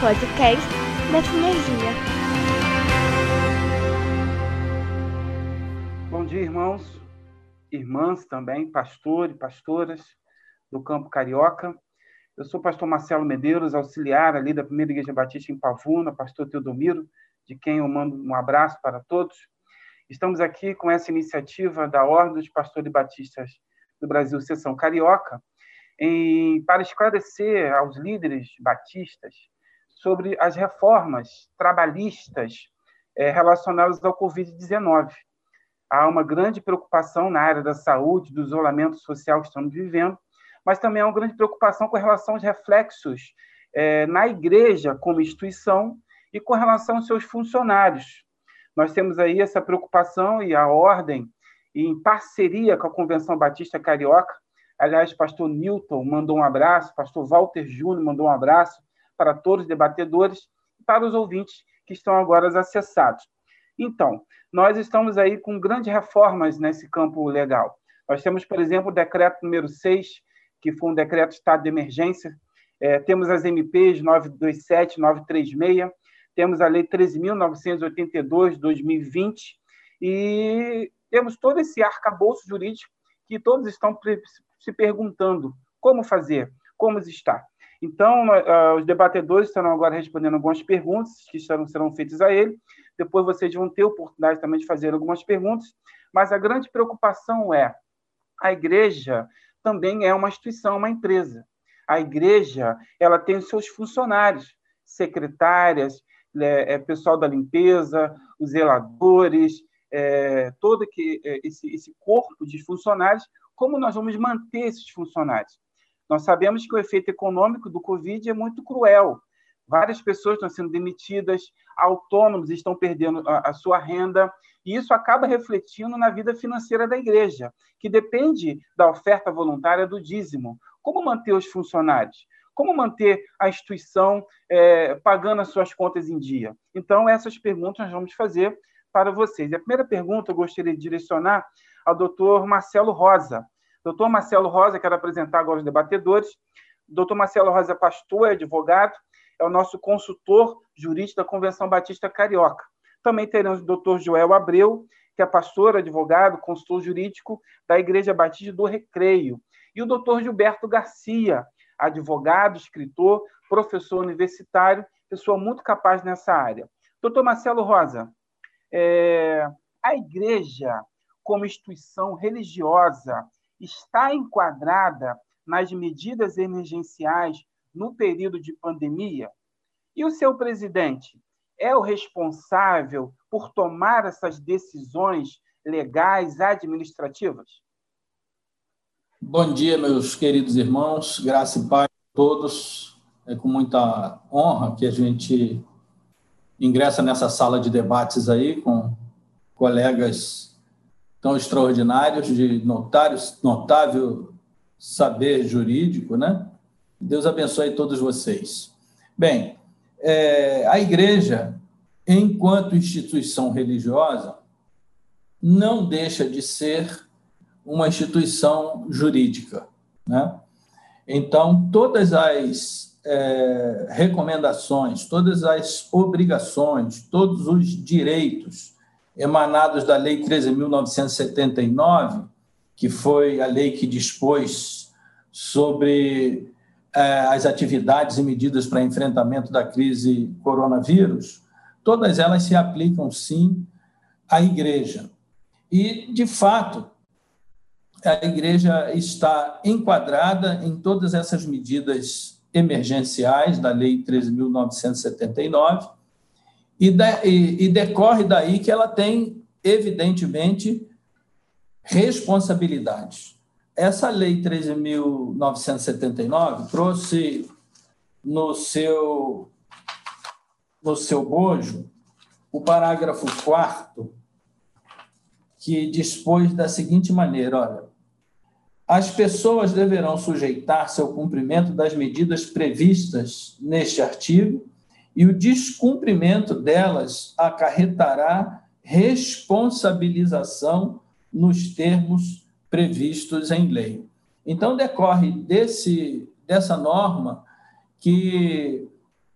podcast da Sinergia. Bom dia, irmãos, irmãs também, pastores e pastoras do Campo Carioca. Eu sou o pastor Marcelo Medeiros, auxiliar ali da Primeira Igreja Batista em Pavuna, pastor Teodomiro, de quem eu mando um abraço para todos. Estamos aqui com essa iniciativa da Ordem dos Pastores Batistas do Brasil, Seção Carioca, em, para esclarecer aos líderes batistas sobre as reformas trabalhistas é, relacionadas ao Covid-19. Há uma grande preocupação na área da saúde, do isolamento social que estamos vivendo, mas também há uma grande preocupação com relação aos reflexos é, na igreja como instituição e com relação aos seus funcionários. Nós temos aí essa preocupação e a ordem, em parceria com a Convenção Batista Carioca, aliás, pastor Newton mandou um abraço, pastor Walter Júnior mandou um abraço para todos os debatedores e para os ouvintes que estão agora acessados. Então, nós estamos aí com grandes reformas nesse campo legal. Nós temos, por exemplo, o decreto número 6, que foi um decreto de estado de emergência. É, temos as MPs 927, 936, temos a Lei 13.982, 2020, e temos todo esse arcabouço jurídico que todos estão se perguntando como fazer, como está. Então, os debatedores estarão agora respondendo algumas perguntas que serão, serão feitas a ele. Depois vocês vão ter oportunidade também de fazer algumas perguntas. Mas a grande preocupação é a igreja também é uma instituição, uma empresa. A igreja ela tem os seus funcionários, secretárias, é, é, pessoal da limpeza, os zeladores, é, todo que, é, esse, esse corpo de funcionários. Como nós vamos manter esses funcionários? Nós sabemos que o efeito econômico do Covid é muito cruel. Várias pessoas estão sendo demitidas, autônomos estão perdendo a, a sua renda, e isso acaba refletindo na vida financeira da igreja, que depende da oferta voluntária do dízimo. Como manter os funcionários? Como manter a instituição é, pagando as suas contas em dia? Então, essas perguntas nós vamos fazer para vocês. A primeira pergunta eu gostaria de direcionar ao doutor Marcelo Rosa. Doutor Marcelo Rosa, quero apresentar agora os debatedores. Doutor Marcelo Rosa pastor, é advogado, é o nosso consultor jurídico da Convenção Batista Carioca. Também teremos o doutor Joel Abreu, que é pastor, advogado, consultor jurídico da Igreja Batista do Recreio. E o doutor Gilberto Garcia, advogado, escritor, professor universitário, pessoa muito capaz nessa área. Doutor Marcelo Rosa, é, a igreja, como instituição religiosa, está enquadrada nas medidas emergenciais no período de pandemia? E o seu presidente é o responsável por tomar essas decisões legais, administrativas? Bom dia, meus queridos irmãos, graça e paz a todos. É com muita honra que a gente ingressa nessa sala de debates aí com colegas tão extraordinários de notários, notável saber jurídico, né? Deus abençoe todos vocês. Bem, é, a igreja, enquanto instituição religiosa, não deixa de ser uma instituição jurídica. Né? Então, todas as é, recomendações, todas as obrigações, todos os direitos emanados da Lei 13.979, que foi a lei que dispôs sobre é, as atividades e medidas para enfrentamento da crise coronavírus, todas elas se aplicam sim à igreja. E, de fato, a igreja está enquadrada em todas essas medidas emergenciais da Lei 13.979 e, e decorre daí que ela tem, evidentemente, responsabilidades. Essa lei 13.979 trouxe no seu, no seu bojo o parágrafo 4 que dispôs da seguinte maneira: olha, as pessoas deverão sujeitar-se ao cumprimento das medidas previstas neste artigo e o descumprimento delas acarretará responsabilização nos termos previstos em lei. Então, decorre desse, dessa norma que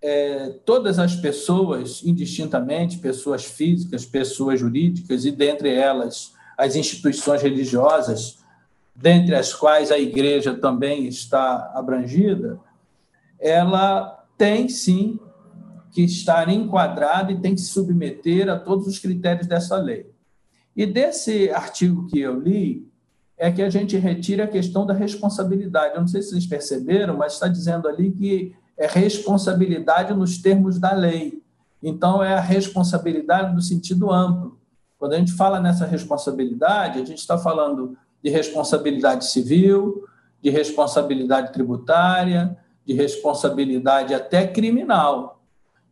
é, todas as pessoas, indistintamente, pessoas físicas, pessoas jurídicas, e dentre elas as instituições religiosas, dentre as quais a igreja também está abrangida, ela tem sim que estar enquadrada e tem que se submeter a todos os critérios dessa lei. E desse artigo que eu li, é que a gente retira a questão da responsabilidade. Eu não sei se vocês perceberam, mas está dizendo ali que é responsabilidade nos termos da lei. Então, é a responsabilidade no sentido amplo. Quando a gente fala nessa responsabilidade, a gente está falando de responsabilidade civil, de responsabilidade tributária, de responsabilidade até criminal.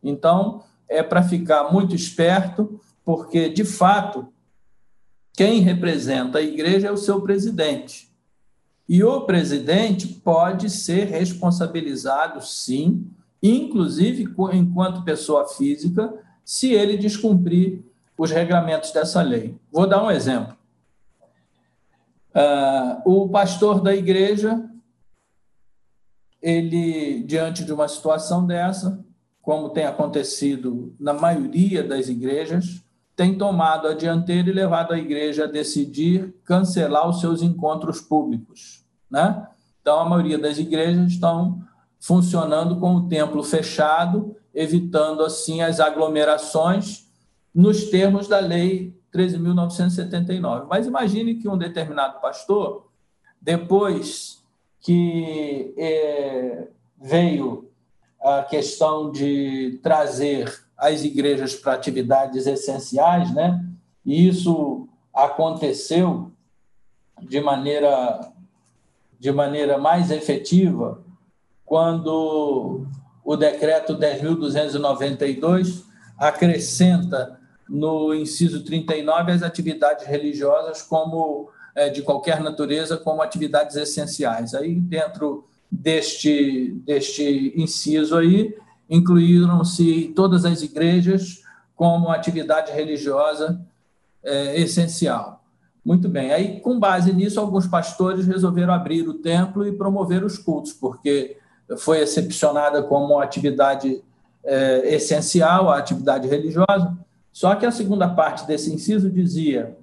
Então, é para ficar muito esperto, porque, de fato, quem representa a igreja é o seu presidente. E o presidente pode ser responsabilizado, sim, inclusive enquanto pessoa física, se ele descumprir os regramentos dessa lei. Vou dar um exemplo. Uh, o pastor da igreja, ele, diante de uma situação dessa, como tem acontecido na maioria das igrejas, tem tomado a dianteira e levado a igreja a decidir cancelar os seus encontros públicos. Né? Então, a maioria das igrejas estão funcionando com o templo fechado, evitando assim as aglomerações nos termos da lei 13.979. Mas imagine que um determinado pastor, depois que é, veio a questão de trazer as igrejas para atividades essenciais, né? E isso aconteceu de maneira de maneira mais efetiva quando o decreto 10.292 acrescenta no inciso 39 as atividades religiosas como é, de qualquer natureza como atividades essenciais. Aí dentro deste deste inciso aí incluíram-se todas as igrejas como atividade religiosa é, essencial. Muito bem. Aí, com base nisso, alguns pastores resolveram abrir o templo e promover os cultos, porque foi excepcionada como atividade é, essencial, a atividade religiosa. Só que a segunda parte desse inciso dizia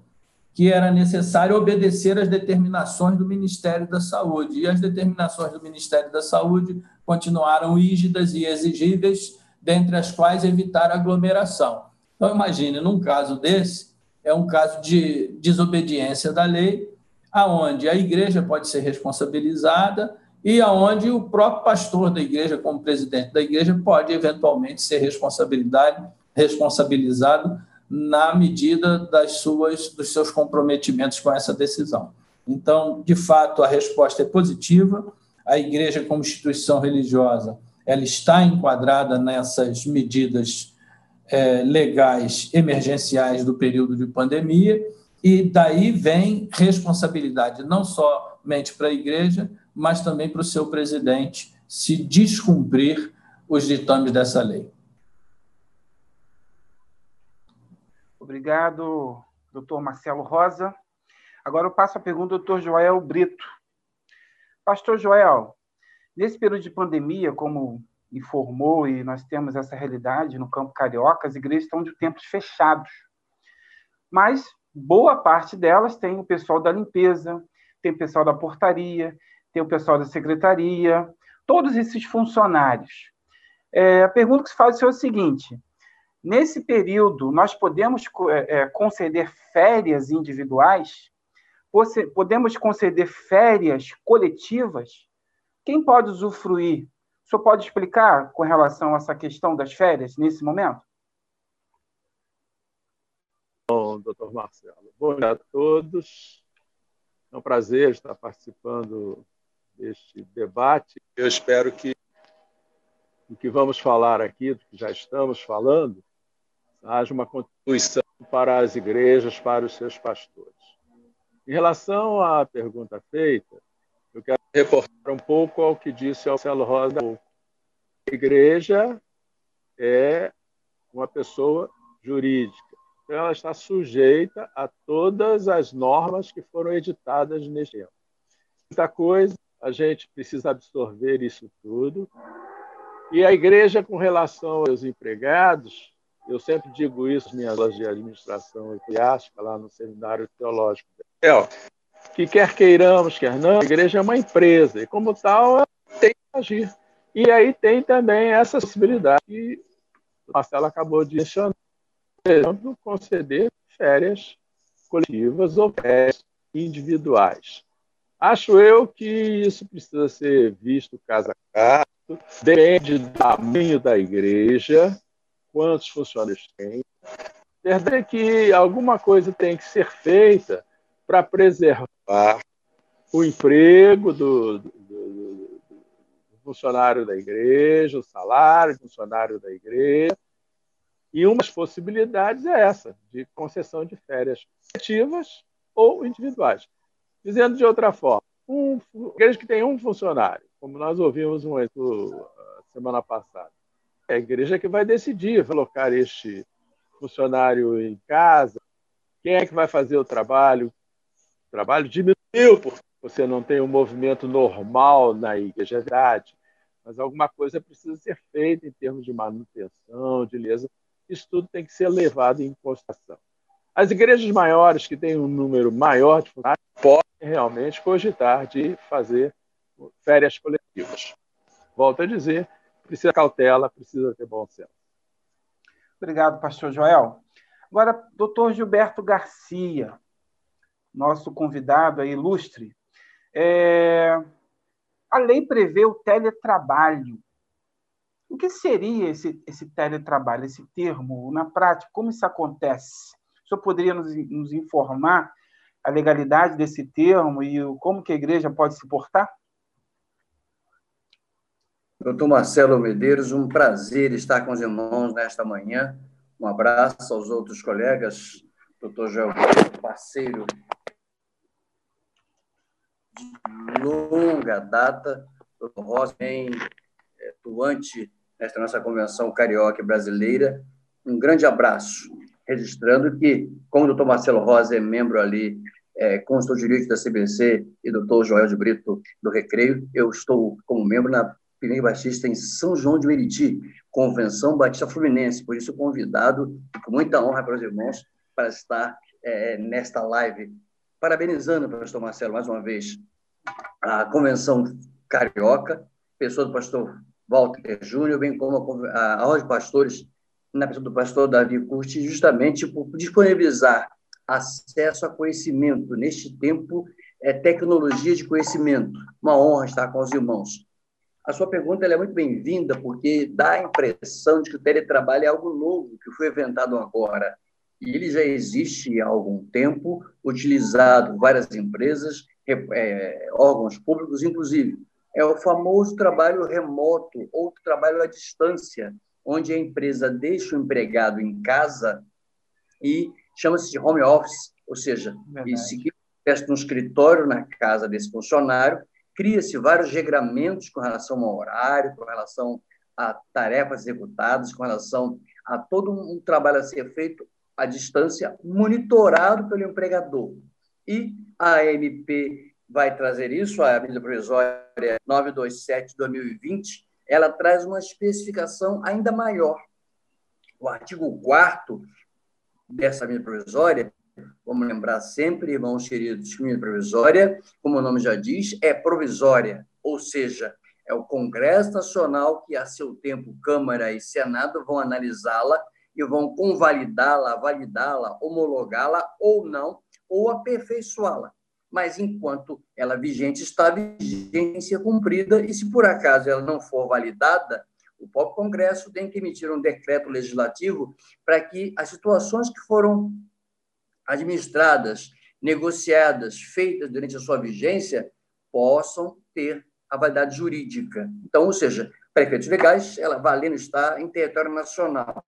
que era necessário obedecer às determinações do Ministério da Saúde. E as determinações do Ministério da Saúde continuaram rígidas e exigíveis, dentre as quais evitar aglomeração. Então, imagine, num caso desse, é um caso de desobediência da lei, aonde a igreja pode ser responsabilizada e aonde o próprio pastor da igreja, como presidente da igreja, pode eventualmente ser responsabilidade, responsabilizado na medida das suas, dos seus comprometimentos com essa decisão. Então, de fato, a resposta é positiva. A igreja, como instituição religiosa, ela está enquadrada nessas medidas é, legais emergenciais do período de pandemia, e daí vem responsabilidade não somente para a igreja, mas também para o seu presidente se descumprir os ditames dessa lei. Obrigado, doutor Marcelo Rosa. Agora eu passo a pergunta ao doutor Joel Brito. Pastor Joel, nesse período de pandemia, como informou, e nós temos essa realidade no campo carioca, as igrejas estão de tempos fechados. Mas boa parte delas tem o pessoal da limpeza, tem o pessoal da portaria, tem o pessoal da secretaria, todos esses funcionários. É, a pergunta que se faz é o seguinte: nesse período, nós podemos é, é conceder férias individuais? Podemos conceder férias coletivas? Quem pode usufruir o senhor pode explicar com relação a essa questão das férias nesse momento? Bom, doutor Marcelo. Bom dia a todos. É um prazer estar participando deste debate. Eu espero que o que vamos falar aqui, do que já estamos falando, haja uma contribuição para as igrejas, para os seus pastores. Em relação à pergunta feita, eu quero reportar um pouco ao que disse o Marcelo Rosa. A igreja é uma pessoa jurídica. Então, ela está sujeita a todas as normas que foram editadas neste ano. Muita coisa, a gente precisa absorver isso tudo E a igreja, com relação aos empregados, eu sempre digo isso nas minhas aulas de administração eclesiástica, lá no Seminário Teológico que quer queiramos, quer não, a igreja é uma empresa, e como tal, ela tem que agir. E aí tem também essa possibilidade que o Marcelo acabou de mencionar, por exemplo, conceder férias coletivas ou férias individuais. Acho eu que isso precisa ser visto caso a caso, depende do tamanho da igreja, quantos funcionários tem. Verdade é que alguma coisa tem que ser feita para preservar o emprego do, do, do, funcionário da igreja, o salário do funcionário da igreja. E uma das possibilidades é essa, de concessão de férias coletivas ou individuais. Dizendo de outra forma, um, igreja que tem um funcionário, como nós ouvimos um semana passada, é a igreja que vai decidir colocar este funcionário em casa, quem é que vai fazer o trabalho, o trabalho diminuiu porque você não tem um movimento normal na igreja, é verdade, mas alguma coisa precisa ser feita em termos de manutenção, de beleza. Isso tudo tem que ser levado em consideração. As igrejas maiores, que têm um número maior de funcionários, podem realmente cogitar de fazer férias coletivas. Volto a dizer, precisa cautela, precisa ter bom senso. Obrigado, pastor Joel. Agora, doutor Gilberto Garcia, nosso convidado aí, ilustre. É... A lei prevê o teletrabalho. O que seria esse, esse teletrabalho, esse termo, na prática? Como isso acontece? O senhor poderia nos, nos informar a legalidade desse termo e como que a igreja pode se portar? Doutor Marcelo Medeiros, um prazer estar com os irmãos nesta manhã. Um abraço aos outros colegas, doutor Joel, parceiro de longa data, doutor Rosa, bem atuante nesta nossa convenção carioca brasileira. Um grande abraço registrando que, como o doutor Marcelo Rosa é membro ali, é, consultor jurídico da CBC e doutor Joel de Brito do Recreio, eu estou como membro na Pinei Batista em São João de Meriti, Convenção Batista Fluminense, por isso convidado, com muita honra para os irmãos, para estar é, nesta live. Parabenizando, pastor Marcelo, mais uma vez, a Convenção Carioca, pessoa do pastor Walter Júnior, bem como a, a Ordem de Pastores na pessoa do pastor Davi Curti, justamente por disponibilizar acesso a conhecimento. Neste tempo, é tecnologia de conhecimento. Uma honra estar com os irmãos. A sua pergunta é muito bem-vinda, porque dá a impressão de que o teletrabalho é algo novo, que foi inventado agora. E ele já existe há algum tempo, utilizado várias empresas, é, órgãos públicos, inclusive. É o famoso trabalho remoto ou trabalho à distância, onde a empresa deixa o empregado em casa e chama-se de home office, ou seja, Verdade. se tivesse um escritório na casa desse funcionário, cria-se vários regramentos com relação ao horário, com relação a tarefas executadas, com relação a todo um trabalho a ser feito à distância, monitorado pelo empregador. E a AMP vai trazer isso, a medida provisória 927-2020, ela traz uma especificação ainda maior. O artigo 4 dessa medida provisória, vamos lembrar sempre, irmãos queridos, que provisória, como o nome já diz, é provisória, ou seja, é o Congresso Nacional que, a seu tempo, Câmara e Senado vão analisá-la e vão convalidá-la, validá-la, homologá-la ou não, ou aperfeiçoá-la. Mas enquanto ela vigente, está vigência cumprida, e se por acaso ela não for validada, o próprio Congresso tem que emitir um decreto legislativo para que as situações que foram administradas, negociadas, feitas durante a sua vigência, possam ter a validade jurídica. Então, ou seja, prefeitos legais, ela valendo está em território nacional.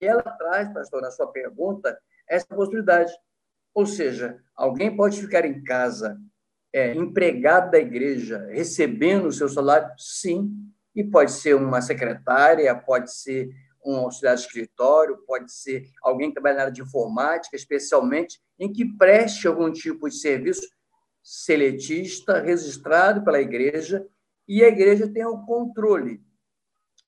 E ela traz, pastor, na sua pergunta, essa possibilidade ou seja, alguém pode ficar em casa, é, empregado da igreja, recebendo o seu salário? Sim. E pode ser uma secretária, pode ser um auxiliar de escritório, pode ser alguém que trabalha na área de informática, especialmente, em que preste algum tipo de serviço seletista, registrado pela igreja, e a igreja tem o controle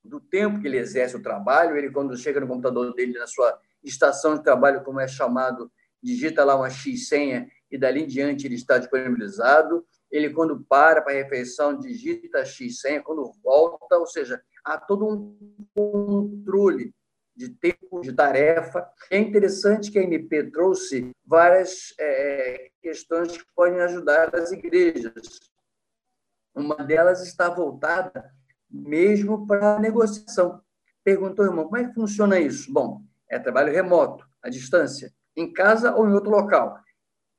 do tempo que ele exerce o trabalho. Ele, quando chega no computador dele, na sua estação de trabalho, como é chamado, digita lá uma X senha e dali em diante ele está disponibilizado. Ele, quando para para a refeição, digita X senha, quando volta, ou seja, há todo um controle de tempo, de tarefa. É interessante que a MP trouxe várias é, questões que podem ajudar as igrejas. Uma delas está voltada mesmo para a negociação. Perguntou, irmão, como é que funciona isso? Bom, é trabalho remoto, à distância, em casa ou em outro local,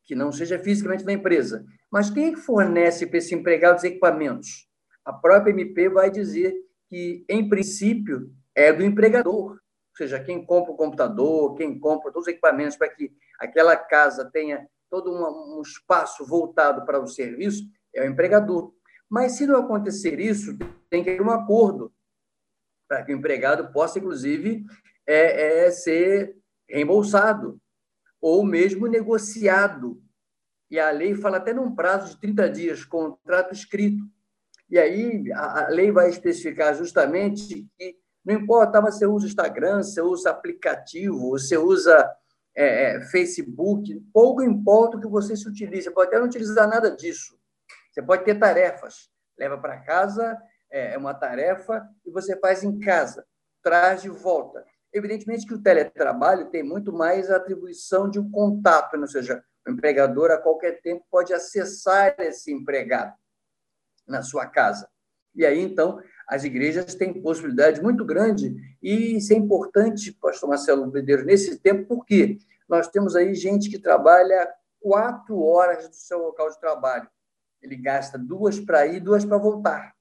que não seja fisicamente na empresa. Mas quem fornece para esse empregado os equipamentos? A própria MP vai dizer que, em princípio, é do empregador. Ou seja, quem compra o computador, quem compra todos os equipamentos para que aquela casa tenha todo um, espaço voltado para o serviço, é o empregador. Mas, se não acontecer isso, tem que ter um acordo para que o empregado possa, inclusive, é, é, ser reembolsado ou mesmo negociado. E a lei fala até num prazo de 30 dias, contrato escrito. E aí a lei vai especificar justamente que não importa se você usa Instagram, se você usa aplicativo, você usa é, é, Facebook, pouco importa o que você se utilize. Você pode até não utilizar nada disso. Você pode ter tarefas. Leva para casa, é, é uma tarefa, e você faz em casa. Traz de volta. Evidentemente que o teletrabalho tem muito mais atribuição de um contato, ou seja, o empregador a qualquer tempo pode acessar esse empregado na sua casa. E aí, então, as igrejas têm possibilidade muito grande, e isso é importante, pastor Marcelo Medeiros, nesse tempo, porque nós temos aí gente que trabalha quatro horas do seu local de trabalho. Ele gasta duas para ir, duas para voltar.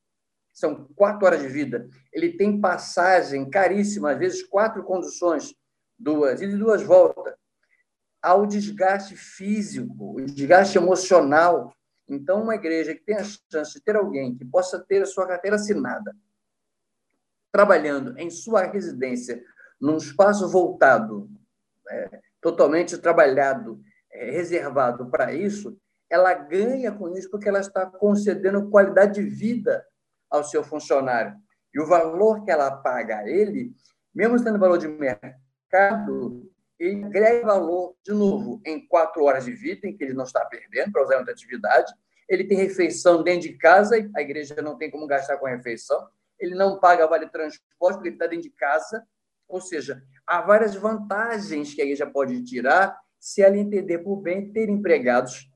São quatro horas de vida. Ele tem passagem caríssima, às vezes quatro conduções, duas e duas voltas. Ao desgaste físico, o desgaste emocional, então, uma igreja que tem a chance de ter alguém que possa ter a sua carteira assinada, trabalhando em sua residência, num espaço voltado, é, totalmente trabalhado, é, reservado para isso, ela ganha com isso porque ela está concedendo qualidade de vida ao seu funcionário. E o valor que ela paga a ele, mesmo sendo valor de mercado, ele agrega valor, de novo, em quatro horas de vida, em que ele não está perdendo para usar outra atividade. Ele tem refeição dentro de casa, a igreja não tem como gastar com refeição. Ele não paga vale transporte, porque ele está dentro de casa. Ou seja, há várias vantagens que a igreja pode tirar se ela entender por bem ter empregados,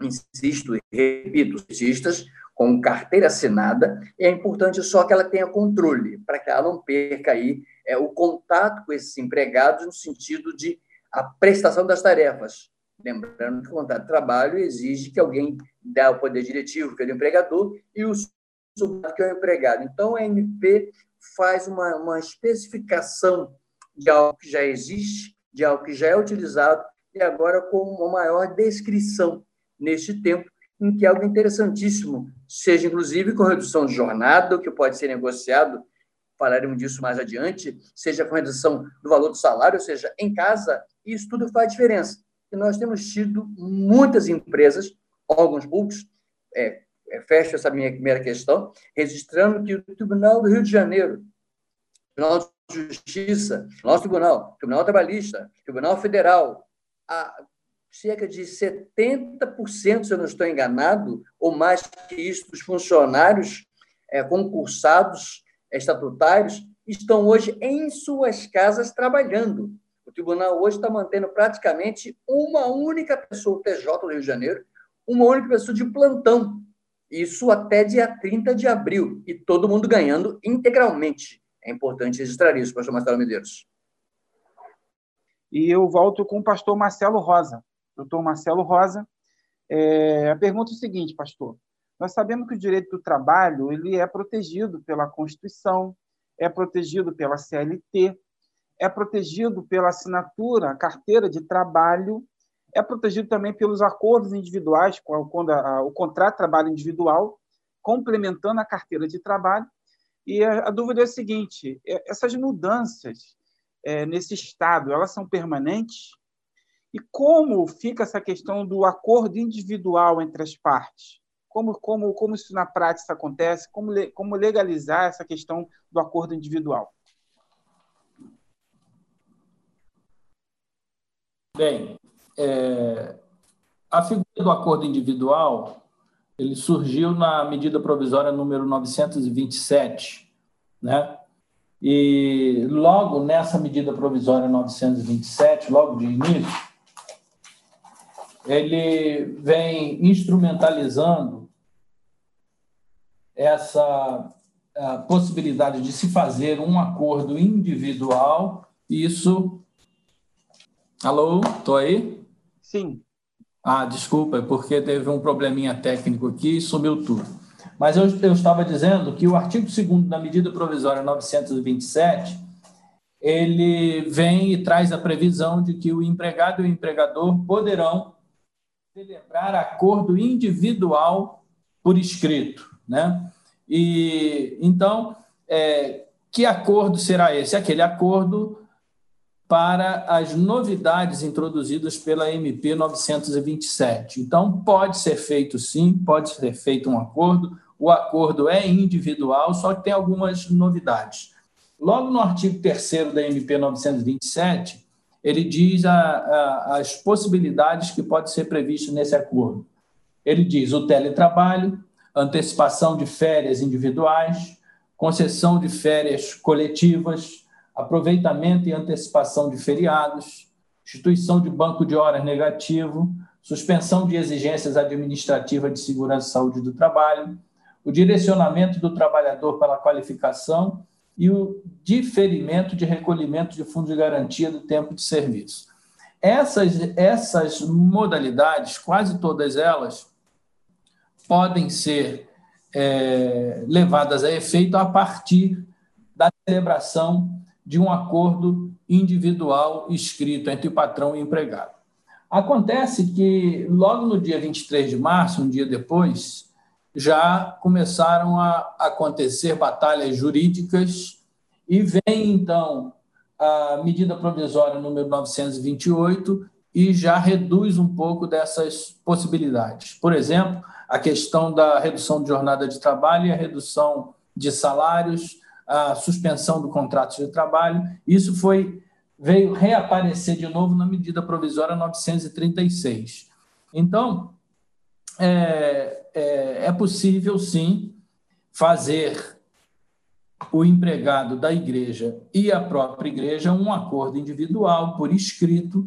insisto e repito, cientistas, com carteira assinada. E é importante só que ela tenha controle, para que ela não perca aí é, o contato com esses empregados no sentido de a prestação das tarefas. Lembrando que o contrato de trabalho exige que alguém dê o poder diretivo, que é o empregador, e o subordinado, que é o empregado. Então, a MP faz uma, uma especificação de algo que já existe, de algo que já é utilizado, e agora com uma maior descrição neste tempo, em que algo interessantíssimo, seja inclusive com redução de jornada, que pode ser negociado falaremos disso mais adiante, seja com redução do valor do salário, ou seja, em casa, isso tudo faz diferença. E nós temos tido muitas empresas, órgãos públicos, é, é, fecho essa minha primeira questão, registrando que o Tribunal do Rio de Janeiro, Tribunal de Justiça, nosso Tribunal, Tribunal Trabalhista, Tribunal Federal, a cerca de 70%, se eu não estou enganado, ou mais que isso, dos funcionários é, concursados estatutários estão hoje em suas casas trabalhando. O tribunal hoje está mantendo praticamente uma única pessoa, o TJ do Rio de Janeiro, uma única pessoa de plantão. Isso até dia 30 de abril. E todo mundo ganhando integralmente. É importante registrar isso, pastor Marcelo Medeiros. E eu volto com o pastor Marcelo Rosa. Doutor Marcelo Rosa. É, a pergunta é o seguinte, pastor. Nós sabemos que o direito do trabalho ele é protegido pela Constituição, é protegido pela CLT, é protegido pela assinatura, carteira de trabalho, é protegido também pelos acordos individuais, quando o contrato de trabalho individual, complementando a carteira de trabalho. E a, dúvida é a seguinte: é, essas mudanças é, nesse estado, elas são permanentes? E como fica essa questão do acordo individual entre as partes? Como, como, como isso na prática acontece, como, como legalizar essa questão do acordo individual. Bem, é, a figura do acordo individual ele surgiu na medida provisória número 927, né? E logo nessa medida provisória 927, logo de início, ele vem instrumentalizando essa possibilidade de se fazer um acordo individual. Isso. Alô, estou aí? Sim. Ah, desculpa, é porque teve um probleminha técnico aqui e sumiu tudo. Mas eu, eu estava dizendo que o artigo 2 da medida provisória 927, ele vem e traz a previsão de que o empregado e o empregador poderão celebrar acordo individual por escrito, né? E então, é, que acordo será esse? Aquele acordo para as novidades introduzidas pela MP 927. Então, pode ser feito sim, pode ser feito um acordo. O acordo é individual, só que tem algumas novidades. Logo no artigo 3 da MP 927, ele diz a, a, as possibilidades que pode ser previsto nesse acordo. Ele diz o teletrabalho, antecipação de férias individuais, concessão de férias coletivas, aproveitamento e antecipação de feriados, instituição de banco de horas negativo, suspensão de exigências administrativas de segurança e saúde do trabalho, o direcionamento do trabalhador para a qualificação e o diferimento de recolhimento de fundo de garantia do tempo de serviço. Essas, essas modalidades, quase todas elas, podem ser é, levadas a efeito a partir da celebração de um acordo individual escrito entre o patrão e o empregado. Acontece que, logo no dia 23 de março, um dia depois, já começaram a acontecer batalhas jurídicas e vem, então, a medida provisória número 928 e já reduz um pouco dessas possibilidades. Por exemplo, a questão da redução de jornada de trabalho e a redução de salários, a suspensão do contrato de trabalho. Isso foi veio reaparecer de novo na medida provisória 936. Então, é, é, é possível, sim, fazer o empregado da igreja e a própria igreja um acordo individual por escrito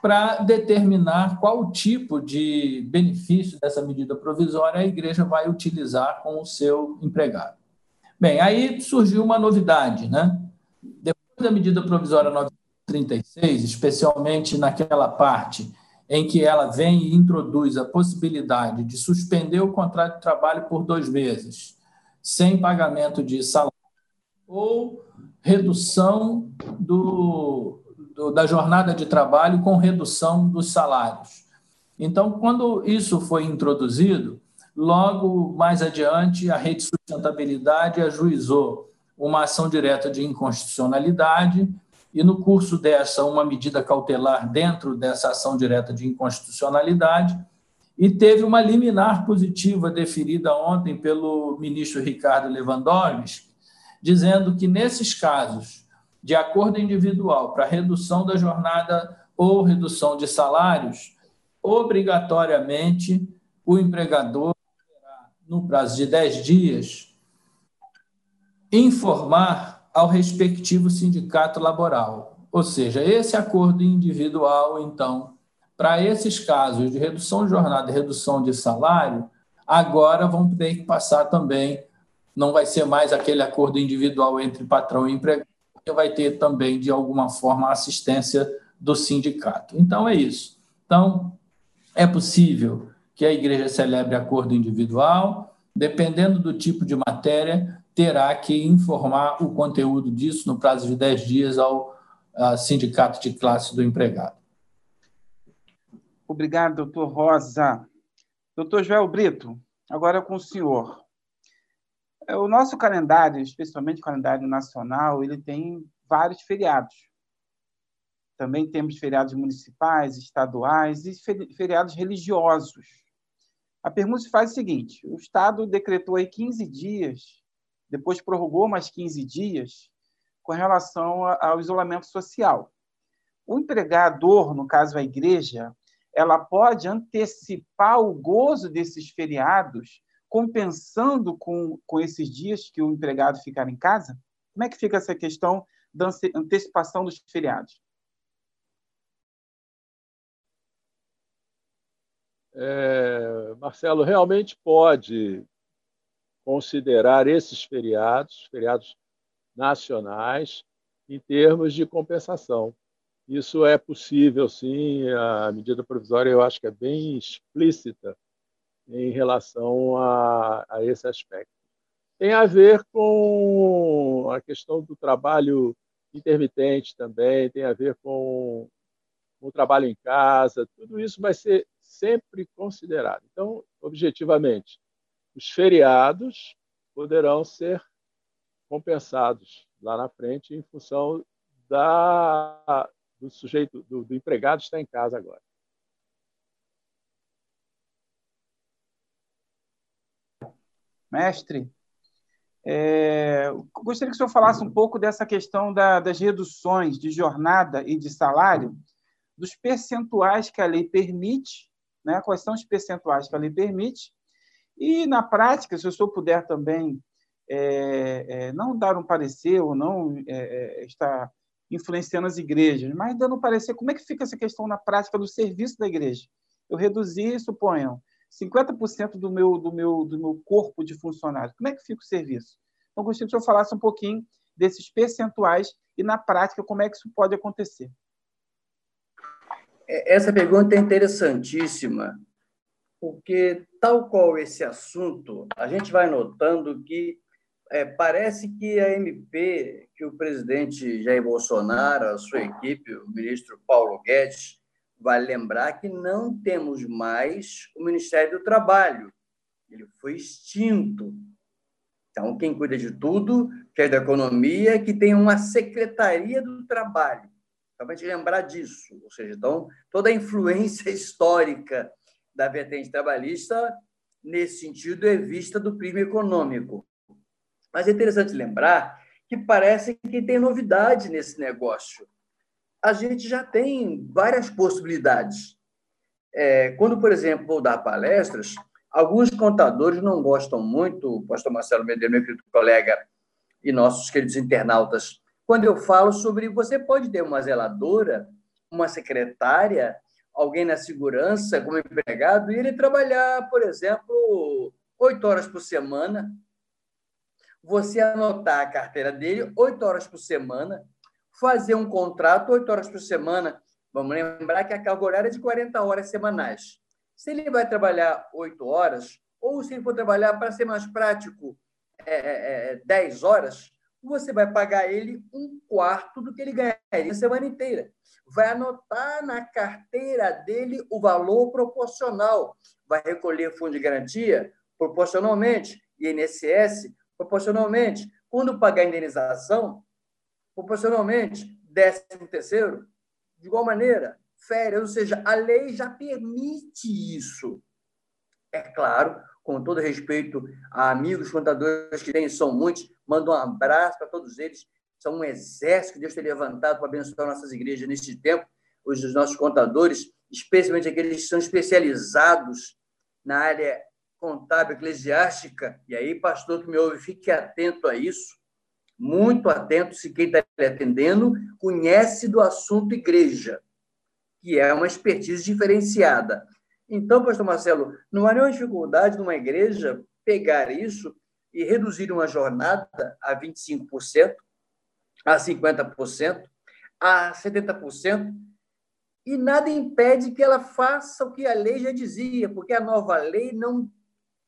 para determinar qual tipo de benefício dessa medida provisória a igreja vai utilizar com o seu empregado. Bem, aí surgiu uma novidade, né? Depois da medida provisória 936, especialmente naquela parte em que ela vem e introduz a possibilidade de suspender o contrato de trabalho por dois meses, sem pagamento de salário, ou redução do, do, da jornada de trabalho com redução dos salários. Então, quando isso foi introduzido, Logo mais adiante, a Rede de Sustentabilidade ajuizou uma ação direta de inconstitucionalidade e, no curso dessa, uma medida cautelar dentro dessa ação direta de inconstitucionalidade e teve uma liminar positiva deferida ontem pelo ministro Ricardo Lewandowski, dizendo que, nesses casos de acordo individual para redução da jornada ou redução de salários, obrigatoriamente o empregador no prazo de 10 dias, informar ao respectivo sindicato laboral. Ou seja, esse acordo individual, então, para esses casos de redução de jornada e redução de salário, agora vão ter que passar também, não vai ser mais aquele acordo individual entre patrão e empregado, porque vai ter também, de alguma forma, a assistência do sindicato. Então, é isso. Então, é possível que a igreja celebre acordo individual, dependendo do tipo de matéria, terá que informar o conteúdo disso no prazo de 10 dias ao sindicato de classe do empregado. Obrigado, doutor Rosa. Doutor Joel Brito, agora com o senhor. É, o nosso calendário, especialmente o calendário nacional, ele tem vários feriados. Também temos feriados municipais, estaduais e feriados religiosos. A pergunta se faz o seguinte: o Estado decretou aí 15 dias, depois prorrogou mais 15 dias com relação ao isolamento social. O empregador, no caso a igreja, ela pode antecipar o gozo desses feriados, compensando com, com esses dias que o empregado ficar em casa? Como é que fica essa questão da antecipação dos feriados? É, Marcelo, realmente pode considerar esses feriados, feriados nacionais, em termos de compensação. Isso é possível, sim. A medida provisória eu acho que é bem explícita em relação a, a esse aspecto. Tem a ver com a questão do trabalho intermitente também, tem a ver com o trabalho em casa, tudo isso vai ser sempre considerado. Então, objetivamente, os feriados poderão ser compensados lá na frente em função da, do sujeito, do, do empregado estar em casa agora. Mestre, é, gostaria que o senhor falasse um pouco dessa questão da, das reduções de jornada e de salário, dos percentuais que a lei permite, né? quais são os percentuais que a lei permite, e, na prática, se o senhor puder também é, é, não dar um parecer ou não é, é, estar influenciando as igrejas, mas dando um parecer, como é que fica essa questão na prática do serviço da igreja? Eu reduzi, suponham, 50% do meu, do, meu, do meu corpo de funcionários. Como é que fica o serviço? Então, gostaria que o senhor falasse um pouquinho desses percentuais e, na prática, como é que isso pode acontecer. É, essa pergunta é interessantíssima, porque, tal qual esse assunto, a gente vai notando que é, parece que a MP, que o presidente Jair Bolsonaro, a sua equipe, o ministro Paulo Guedes, vai lembrar que não temos mais o Ministério do Trabalho. Ele foi extinto. Então, quem cuida de tudo, que é da economia, que tem uma secretaria do trabalho. Gente lembrar disso. Ou seja, então, toda a influência histórica da vertente trabalhista, nesse sentido, é vista do prisma econômico. Mas é interessante lembrar que parece que tem novidade nesse negócio. A gente já tem várias possibilidades. É, quando, por exemplo, vou dar palestras, alguns contadores não gostam muito, o pastor Marcelo Medeiros, meu querido colega, e nossos queridos internautas, quando eu falo sobre você pode ter uma zeladora, uma secretária, alguém na segurança como empregado, e ele trabalhar, por exemplo, oito horas por semana, você anotar a carteira dele oito horas por semana, fazer um contrato oito horas por semana. Vamos lembrar que a carga horária é de 40 horas semanais. Se ele vai trabalhar oito horas, ou se ele for trabalhar, para ser mais prático, é, é, 10 é, horas, você vai pagar ele um quarto do que ele ganharia a semana inteira. Vai anotar na carteira dele o valor proporcional. Vai recolher fundo de garantia proporcionalmente, INSS proporcionalmente. Quando pagar a indenização, proporcionalmente, décimo terceiro, de igual maneira, férias, ou seja, a lei já permite isso. É claro, com todo respeito a amigos contadores que têm, são muitos, mando um abraço para todos eles, são um exército que Deus tem levantado para abençoar nossas igrejas nesse tempo, os nossos contadores, especialmente aqueles que são especializados na área contábil eclesiástica, e aí, pastor que me ouve, fique atento a isso, muito atento, se quem está lhe atendendo conhece do assunto igreja, que é uma expertise diferenciada. Então, pastor Marcelo, não há nenhuma dificuldade numa igreja pegar isso e reduzir uma jornada a 25%, a 50%, a 70%, e nada impede que ela faça o que a lei já dizia, porque a nova lei não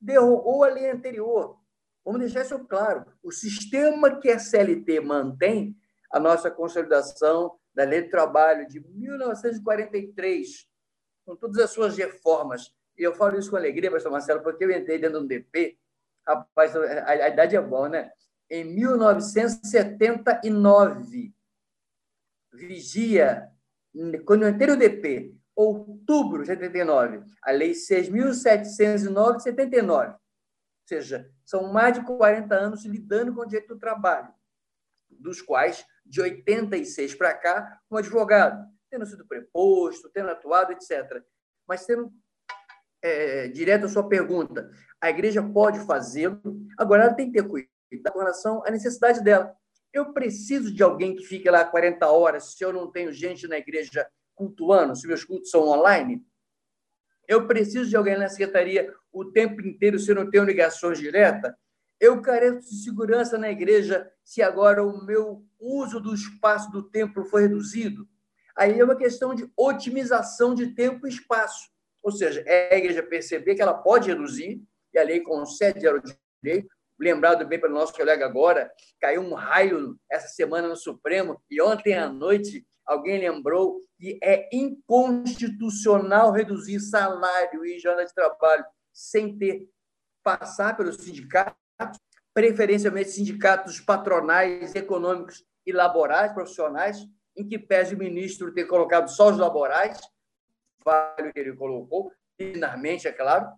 derrubou a lei anterior. Vamos deixar isso claro. O sistema que a CLT mantém, a nossa consolidação da Lei do Trabalho de 1943, com todas as suas reformas, e eu falo isso com alegria, pastor Marcelo, porque eu entrei dentro do DP, rapaz, a, a idade é boa, né? Em 1979, vigia, quando eu entrei no DP, outubro de 79, a Lei 6.709 de 79. Ou seja, são mais de 40 anos lidando com o direito do trabalho, dos quais, de 86 para cá, como advogado, tendo sido preposto, tendo atuado, etc. Mas tendo é, direto à sua pergunta, a igreja pode fazê-lo, agora ela tem que ter cuidado com relação à necessidade dela. Eu preciso de alguém que fique lá 40 horas se eu não tenho gente na igreja cultuando, se meus cultos são online? Eu preciso de alguém na secretaria o tempo inteiro se eu não tenho ligações diretas? Eu careço de segurança na igreja se agora o meu uso do espaço do templo foi reduzido? Aí é uma questão de otimização de tempo e espaço. Ou seja, é a igreja perceber que ela pode reduzir, e a lei concede ao direito, lembrado bem pelo nosso colega agora, caiu um raio essa semana no Supremo, e ontem à noite alguém lembrou que é inconstitucional reduzir salário e jornada de trabalho sem ter passar pelos sindicatos, preferencialmente sindicatos patronais, econômicos e laborais, profissionais, em que pese o ministro ter colocado só os laborais, vale o que ele colocou, linearmente, é claro.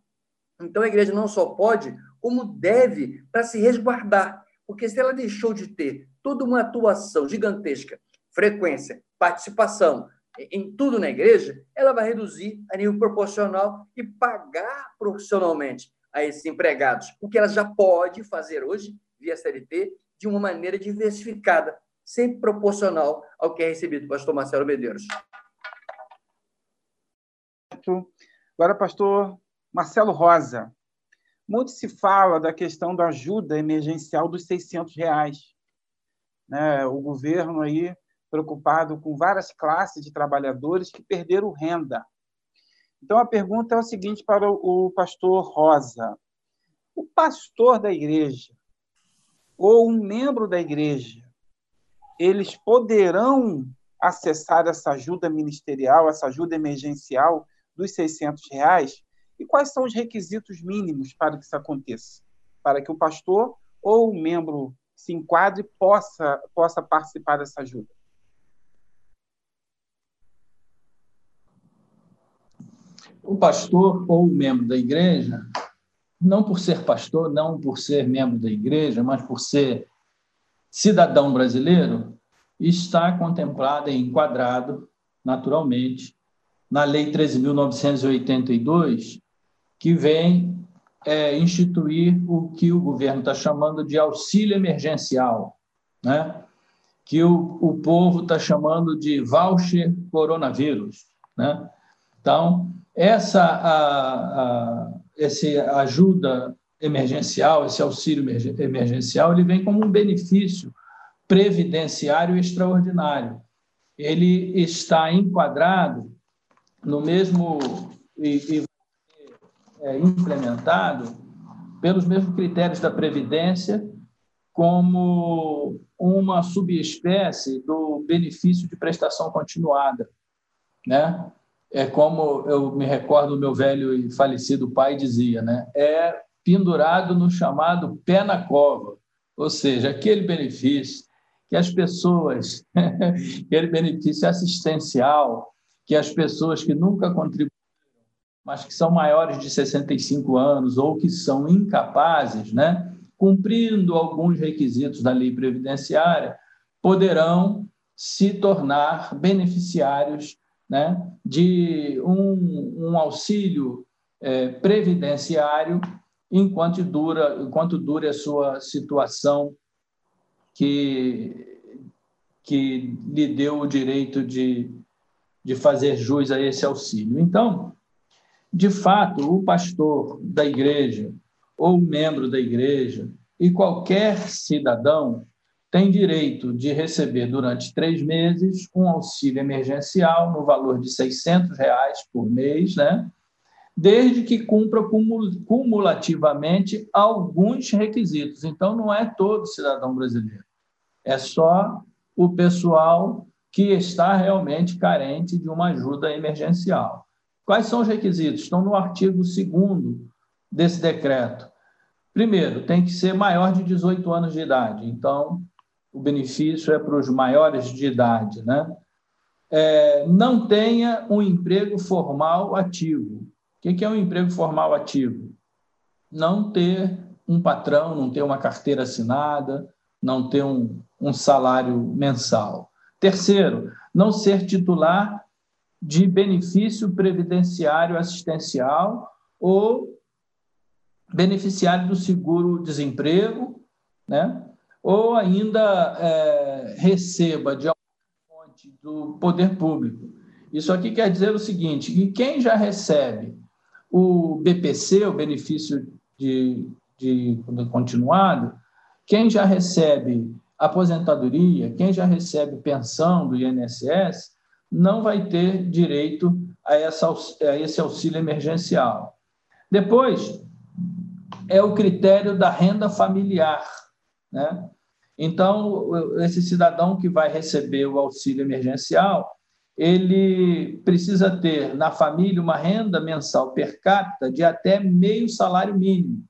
Então, a igreja não só pode, como deve, para se resguardar. Porque se ela deixou de ter toda uma atuação gigantesca, frequência, participação em tudo na igreja, ela vai reduzir a nível proporcional e pagar profissionalmente a esses empregados, o que ela já pode fazer hoje, via CLT, de uma maneira diversificada, sempre proporcional ao que é recebido do pastor Marcelo Medeiros. Agora, pastor Marcelo Rosa. Muito se fala da questão da ajuda emergencial dos 600 reais. Né? O governo aí preocupado com várias classes de trabalhadores que perderam renda. Então, a pergunta é o seguinte para o pastor Rosa: o pastor da igreja ou um membro da igreja, eles poderão acessar essa ajuda ministerial, essa ajuda emergencial dos 600 reais? E quais são os requisitos mínimos para que isso aconteça? Para que o pastor ou o membro se enquadre possa, possa participar dessa ajuda? O pastor ou membro da igreja, não por ser pastor, não por ser membro da igreja, mas por ser cidadão brasileiro, está contemplado e enquadrado, naturalmente, na Lei 13.982, que vem é, instituir o que o governo está chamando de auxílio emergencial, né? que o, o povo está chamando de voucher coronavírus. Né? Então, essa a, a, esse ajuda emergencial, esse auxílio emergencial, ele vem como um benefício previdenciário extraordinário. Ele está enquadrado no mesmo e, e é, implementado pelos mesmos critérios da previdência como uma subespécie do benefício de prestação continuada, né? É como eu me recordo do meu velho e falecido pai dizia, né? É pendurado no chamado pé na cova, ou seja, aquele benefício que as pessoas, aquele benefício assistencial que as pessoas que nunca contribuíram, mas que são maiores de 65 anos ou que são incapazes, né, cumprindo alguns requisitos da lei previdenciária, poderão se tornar beneficiários né, de um, um auxílio é, previdenciário enquanto dura, enquanto dure a sua situação que, que lhe deu o direito de, de fazer jus a esse auxílio. Então, de fato, o pastor da igreja ou membro da igreja e qualquer cidadão tem direito de receber durante três meses um auxílio emergencial no valor de 600 reais por mês, né? desde que cumpra cumulativamente alguns requisitos. Então, não é todo cidadão brasileiro, é só o pessoal que está realmente carente de uma ajuda emergencial. Quais são os requisitos? Estão no artigo 2 desse decreto. Primeiro, tem que ser maior de 18 anos de idade. Então, o benefício é para os maiores de idade, né? é, não tenha um emprego formal ativo. O que é um emprego formal ativo? Não ter um patrão, não ter uma carteira assinada, não ter um, um salário mensal. Terceiro, não ser titular de benefício previdenciário assistencial ou beneficiário do seguro-desemprego, né? Ou ainda é, receba de alguma fonte do poder público. Isso aqui quer dizer o seguinte: que quem já recebe o BPC, o benefício de, de continuado, quem já recebe aposentadoria, quem já recebe pensão do INSS, não vai ter direito a, essa, a esse auxílio emergencial. Depois, é o critério da renda familiar. Né? Então, esse cidadão que vai receber o auxílio emergencial, ele precisa ter na família uma renda mensal per capita de até meio salário mínimo,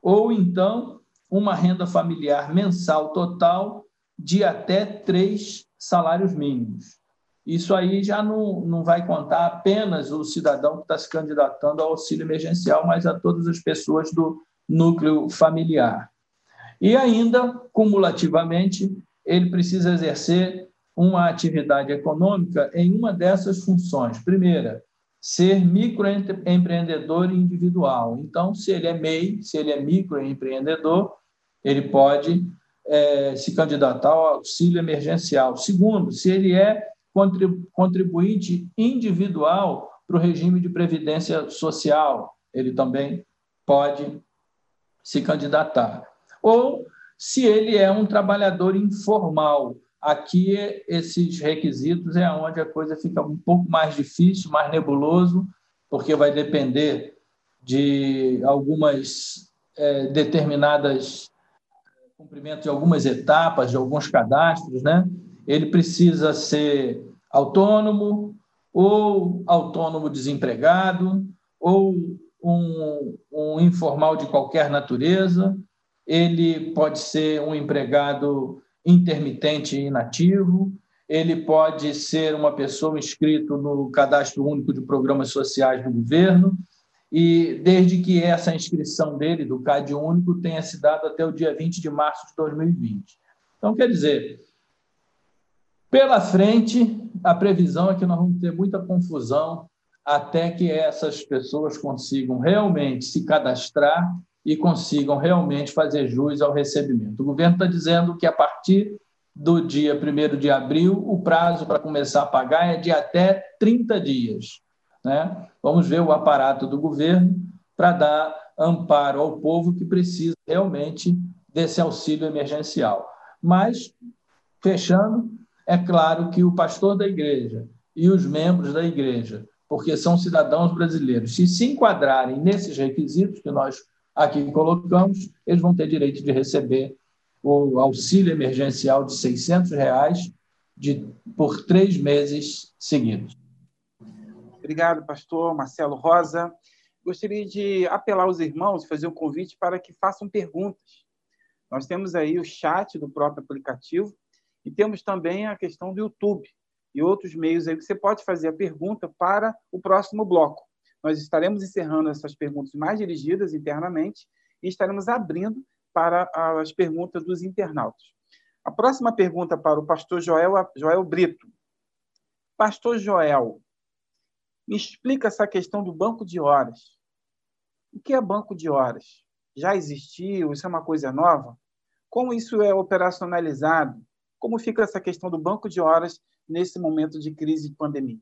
ou então uma renda familiar mensal total de até três salários mínimos. Isso aí já não, não vai contar apenas o cidadão que está se candidatando ao auxílio emergencial, mas a todas as pessoas do núcleo familiar. E ainda, cumulativamente, ele precisa exercer uma atividade econômica em uma dessas funções. Primeira, ser microempreendedor individual. Então, se ele é MEI, se ele é microempreendedor, ele pode é, se candidatar ao auxílio emergencial. Segundo, se ele é contribuinte individual para o regime de previdência social, ele também pode se candidatar. Ou se ele é um trabalhador informal. Aqui, esses requisitos é onde a coisa fica um pouco mais difícil, mais nebuloso, porque vai depender de algumas é, determinadas cumprimento de algumas etapas, de alguns cadastros, né? Ele precisa ser autônomo ou autônomo desempregado ou um, um informal de qualquer natureza. Ele pode ser um empregado intermitente e inativo, ele pode ser uma pessoa inscrita no Cadastro Único de Programas Sociais do governo, e desde que essa inscrição dele, do CAD único, tenha se dado até o dia 20 de março de 2020. Então, quer dizer, pela frente, a previsão é que nós vamos ter muita confusão até que essas pessoas consigam realmente se cadastrar e consigam realmente fazer jus ao recebimento. O governo está dizendo que a partir do dia 1 de abril, o prazo para começar a pagar é de até 30 dias. Né? Vamos ver o aparato do governo para dar amparo ao povo que precisa realmente desse auxílio emergencial. Mas, fechando, é claro que o pastor da igreja e os membros da igreja, porque são cidadãos brasileiros, se se enquadrarem nesses requisitos que nós aqui colocamos, eles vão ter direito de receber o auxílio emergencial de 600 reais de, por três meses seguidos. Obrigado, pastor Marcelo Rosa. Gostaria de apelar aos irmãos, fazer um convite para que façam perguntas. Nós temos aí o chat do próprio aplicativo e temos também a questão do YouTube e outros meios aí que você pode fazer a pergunta para o próximo bloco. Nós estaremos encerrando essas perguntas mais dirigidas internamente e estaremos abrindo para as perguntas dos internautas. A próxima pergunta para o pastor Joel, Joel Brito. Pastor Joel, me explica essa questão do banco de horas. O que é banco de horas? Já existiu? Isso é uma coisa nova? Como isso é operacionalizado? Como fica essa questão do banco de horas nesse momento de crise de pandemia?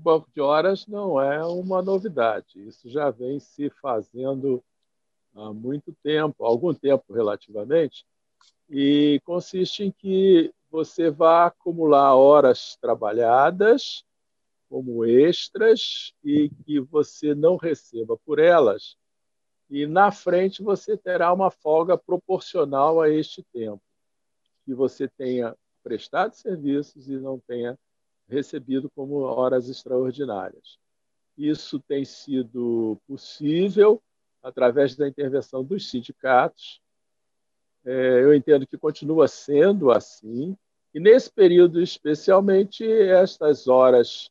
Banco de horas não é uma novidade. Isso já vem se fazendo há muito tempo, algum tempo relativamente, e consiste em que você vai acumular horas trabalhadas como extras e que você não receba por elas. E na frente você terá uma folga proporcional a este tempo, que você tenha prestado serviços e não tenha recebido como horas extraordinárias. Isso tem sido possível através da intervenção dos sindicatos, é, eu entendo que continua sendo assim, e nesse período, especialmente, estas horas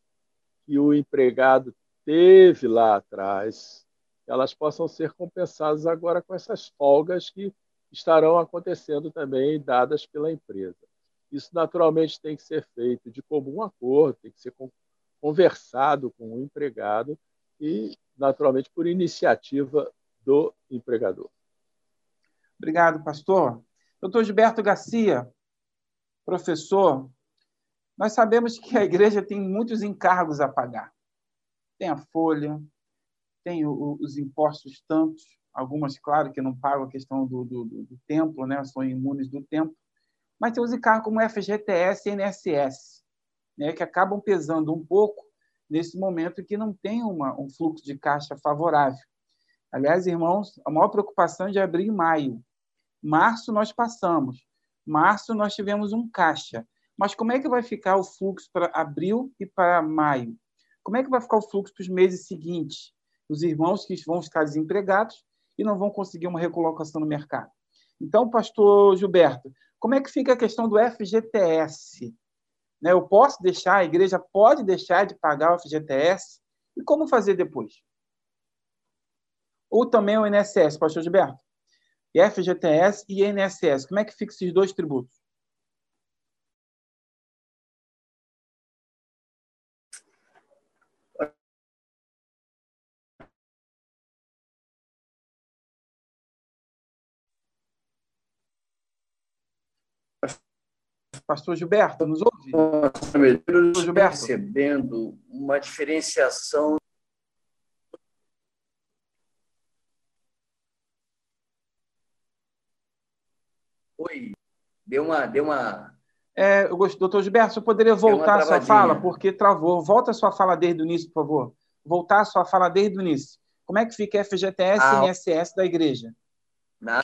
que o empregado teve lá atrás, elas possam ser compensadas agora com essas folgas que estarão acontecendo também, dadas pela empresa. Isso, naturalmente, tem que ser feito de comum acordo, tem que ser conversado com o empregado e, naturalmente, por iniciativa do empregador. Obrigado, pastor. Doutor Gilberto Garcia, professor, nós sabemos que a igreja tem muitos encargos a pagar. Tem a folha, tem os impostos tantos, algumas, claro, que não pagam a questão do, do, do templo, né? são imunes do templo, mas tem os encargos como FGTS e INSS, né? que acabam pesando um pouco nesse momento que não tem uma, um fluxo de caixa favorável. Aliás, irmãos, a maior preocupação é de abril e maio. Março nós passamos. Março nós tivemos um caixa. Mas como é que vai ficar o fluxo para abril e para maio? Como é que vai ficar o fluxo para os meses seguintes? Os irmãos que vão ficar desempregados e não vão conseguir uma recolocação no mercado. Então, pastor Gilberto, como é que fica a questão do FGTS? Né, eu posso deixar, a igreja pode deixar de pagar o FGTS? E como fazer depois? Ou também o INSS, pastor Gilberto? FGTS e INSS, como é que fica esses dois tributos? Pastor Gilberto, nos ouve? Pastor Gilberto. percebendo uma diferenciação Oi, deu uma. Deu uma... É, eu gosto, doutor Gilberto, você poderia voltar a sua fala, porque travou. Volta a sua fala desde o início, por favor. Voltar a sua fala desde o início. Como é que fica FGTS ah, e INSS da igreja? Na...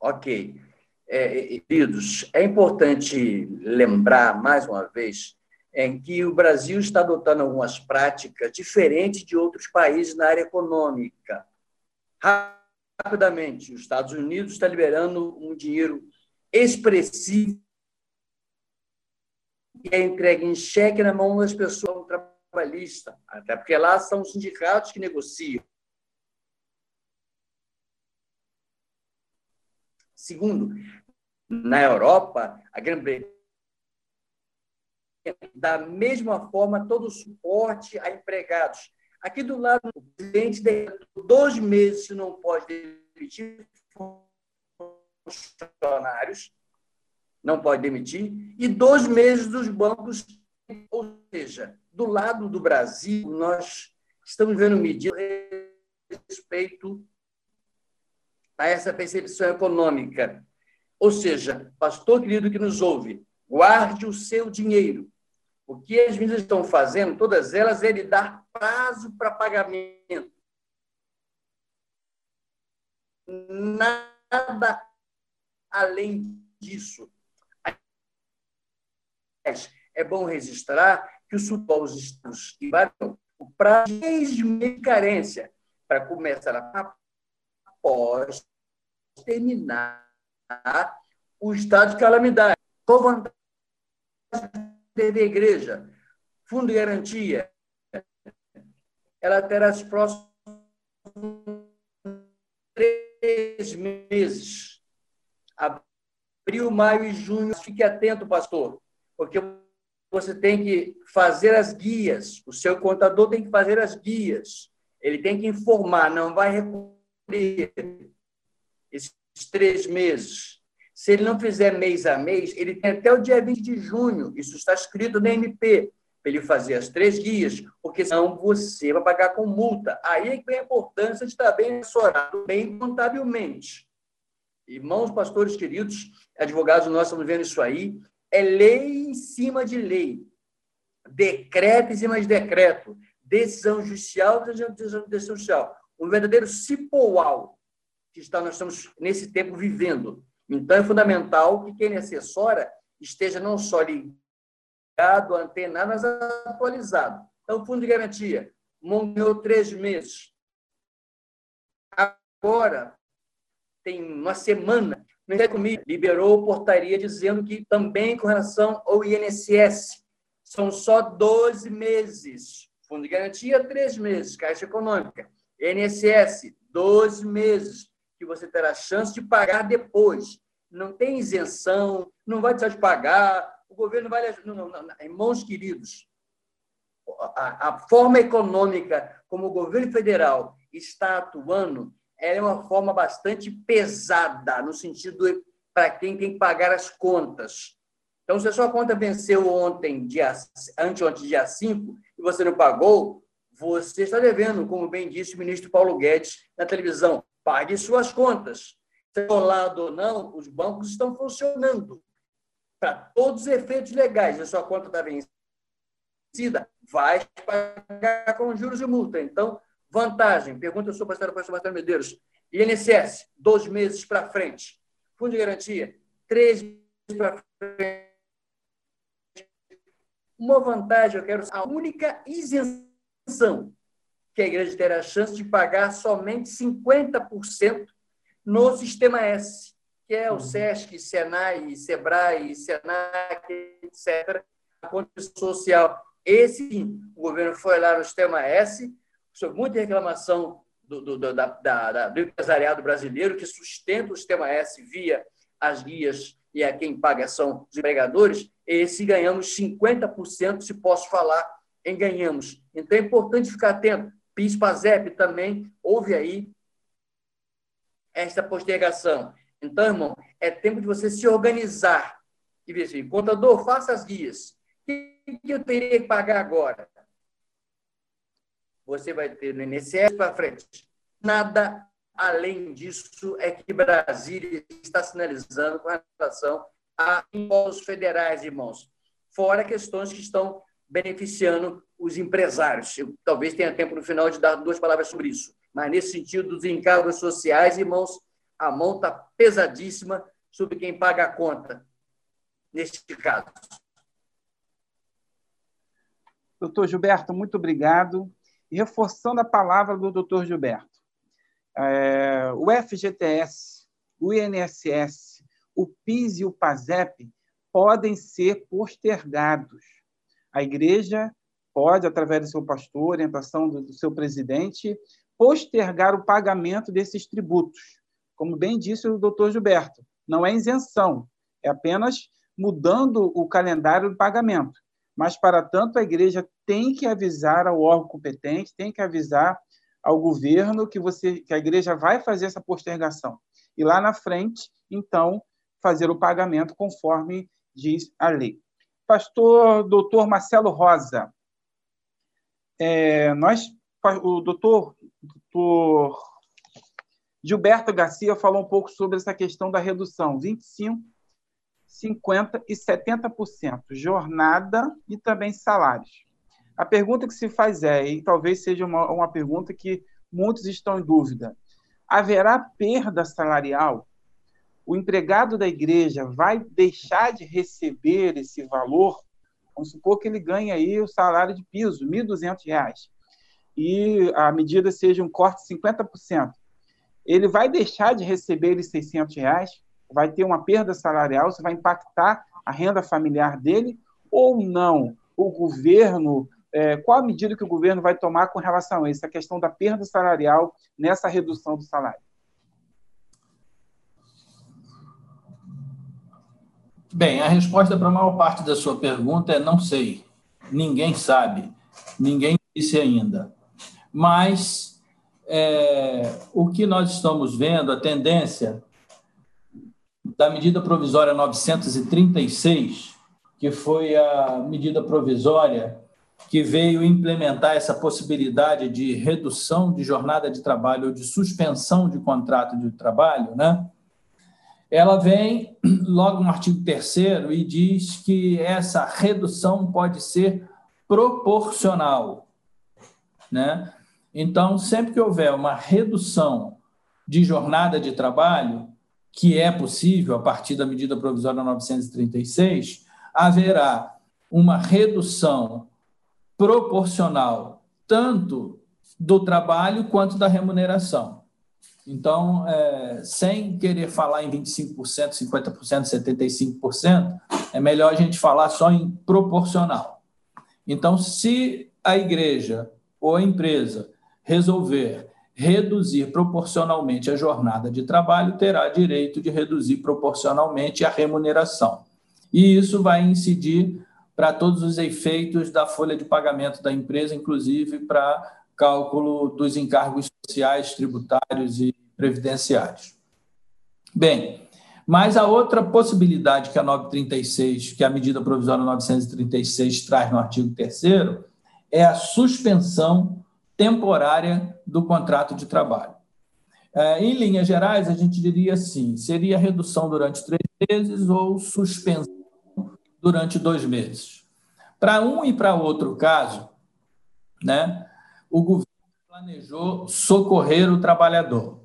Ok. É, queridos, é importante lembrar, mais uma vez, em que o Brasil está adotando algumas práticas diferentes de outros países na área econômica rapidamente, os Estados Unidos está liberando um dinheiro expressivo que é entregue em cheque na mão das pessoas trabalhistas, até porque lá são os sindicatos que negociam. Segundo, na Europa, a Grã-Bretanha da mesma forma todo o suporte a empregados Aqui do lado, o presidente dois meses se não pode demitir funcionários, não pode demitir, e dois meses dos bancos. Ou seja, do lado do Brasil, nós estamos vendo medidas respeito a essa percepção econômica. Ou seja, pastor querido que nos ouve, guarde o seu dinheiro. O que as medidas estão fazendo, todas elas, é de dar prazo para pagamento. Nada além disso. É bom registrar que os estados tiveram o prazo de carência para começar a após terminar o estado de calamidade. Qual vantagem teve a igreja? Fundo de garantia, ela terá os próximos três meses. Abril, maio e junho. Fique atento, pastor, porque você tem que fazer as guias. O seu contador tem que fazer as guias. Ele tem que informar, não vai recolher esses três meses. Se ele não fizer mês a mês, ele tem até o dia 20 de junho. Isso está escrito na MP para ele fazer as três guias, porque senão você vai pagar com multa. Aí é que vem a importância de estar bem assessorado, bem contabilmente. Irmãos, pastores queridos, advogados, nós estamos vendo isso aí. É lei em cima de lei, decreto em cima de decreto, decisão judicial, decisão judicial. Um verdadeiro cipoal que está, nós estamos nesse tempo vivendo. Então, é fundamental que quem assessora esteja não só ligado antenado, mas atualizado. Então, fundo de garantia, morreu três meses. Agora, tem uma semana, não é comigo, liberou portaria dizendo que também com relação ao INSS, são só 12 meses. Fundo de garantia, três meses. Caixa Econômica. INSS, 12 meses, que você terá chance de pagar depois. Não tem isenção, não vai deixar de pagar, o governo vai. Não, não, não. Irmãos queridos, a, a forma econômica como o governo federal está atuando é uma forma bastante pesada, no sentido para quem tem que pagar as contas. Então, se a sua conta venceu ontem, dia, anteontem, dia 5, e você não pagou, você está devendo, como bem disse o ministro Paulo Guedes na televisão. Pague suas contas. Se é ou não, os bancos estão funcionando. Para todos os efeitos legais, a sua conta está vencida, vai pagar com juros e multa. Então, vantagem. Pergunta ao pastor, pastor Marcelo Medeiros. INSS, dois meses para frente. Fundo de garantia, três meses para frente uma vantagem, eu quero a única isenção que a igreja terá a chance de pagar somente 50% no sistema S, que é o uhum. SESC, SENAI, SEBRAE, SENAC, etc., a condição social. Esse, o governo foi lá no sistema S, sobre muita reclamação do, do, do, da, da, do empresariado brasileiro, que sustenta o sistema S via as guias e a quem paga são os empregadores, esse ganhamos 50%, se posso falar em ganhamos. Então é importante ficar atento. PIS, PASEP também houve aí esta postergação. Então, irmão, é tempo de você se organizar e ver assim, contador, faça as guias. O que eu teria que pagar agora? Você vai ter no INSS para frente. Nada além disso é que Brasília está sinalizando com relação a impostos federais, irmãos, fora questões que estão beneficiando os empresários. Eu talvez tenha tempo no final de dar duas palavras sobre isso. Mas nesse sentido dos encargos sociais, irmãos, a mão está pesadíssima sobre quem paga a conta, neste caso. Doutor Gilberto, muito obrigado. E reforçando a palavra do doutor Gilberto, é, o FGTS, o INSS, o PIS e o PASEP podem ser postergados. A igreja pode, através do seu pastor, orientação do, seu presidente, postergar o pagamento desses tributos. Como bem disse o doutor Gilberto, não é isenção, é apenas mudando o calendário do pagamento. Mas, para tanto, a igreja tem que avisar ao órgão competente, tem que avisar ao governo que, você, que a igreja vai fazer essa postergação. E lá na frente, então, fazer o pagamento conforme diz a lei. Pastor doutor Marcelo Rosa, é, nós, o doutor, doutor Gilberto Garcia falou um pouco sobre essa questão da redução, 25, 50 e 70%, jornada e também salários. A pergunta que se faz é, e talvez seja uma, uma pergunta que muitos estão em dúvida, haverá perda salarial o empregado da igreja vai deixar de receber esse valor, vamos supor que ele ganhe aí o salário de piso, R$ 1.200, e a medida seja um corte de 50%. Ele vai deixar de receber esses 600 reais, vai ter uma perda salarial, isso vai impactar a renda familiar dele ou não? O governo, é, qual a medida que o governo vai tomar com relação a isso, a questão da perda salarial nessa redução do salário? Bem, a resposta para a maior parte da sua pergunta é não sei. Ninguém sabe. Ninguém disse ainda. Mas é, o que nós estamos vendo, a tendência da medida provisória 936, que foi a medida provisória que veio implementar essa possibilidade de redução de jornada de trabalho ou de suspensão de contrato de trabalho, né? Ela vem logo no artigo 3 e diz que essa redução pode ser proporcional. Né? Então, sempre que houver uma redução de jornada de trabalho, que é possível a partir da medida provisória 936, haverá uma redução proporcional tanto do trabalho quanto da remuneração. Então, é, sem querer falar em 25%, 50%, 75%, é melhor a gente falar só em proporcional. Então, se a igreja ou a empresa resolver reduzir proporcionalmente a jornada de trabalho, terá direito de reduzir proporcionalmente a remuneração. E isso vai incidir para todos os efeitos da folha de pagamento da empresa, inclusive para cálculo dos encargos sociais, tributários e previdenciários. Bem, mas a outra possibilidade que a 936, que a medida provisória 936 traz no artigo 3 é a suspensão temporária do contrato de trabalho. É, em linhas gerais, a gente diria assim: seria redução durante três meses ou suspensão durante dois meses. Para um e para outro caso, né, o governo planejou socorrer o trabalhador.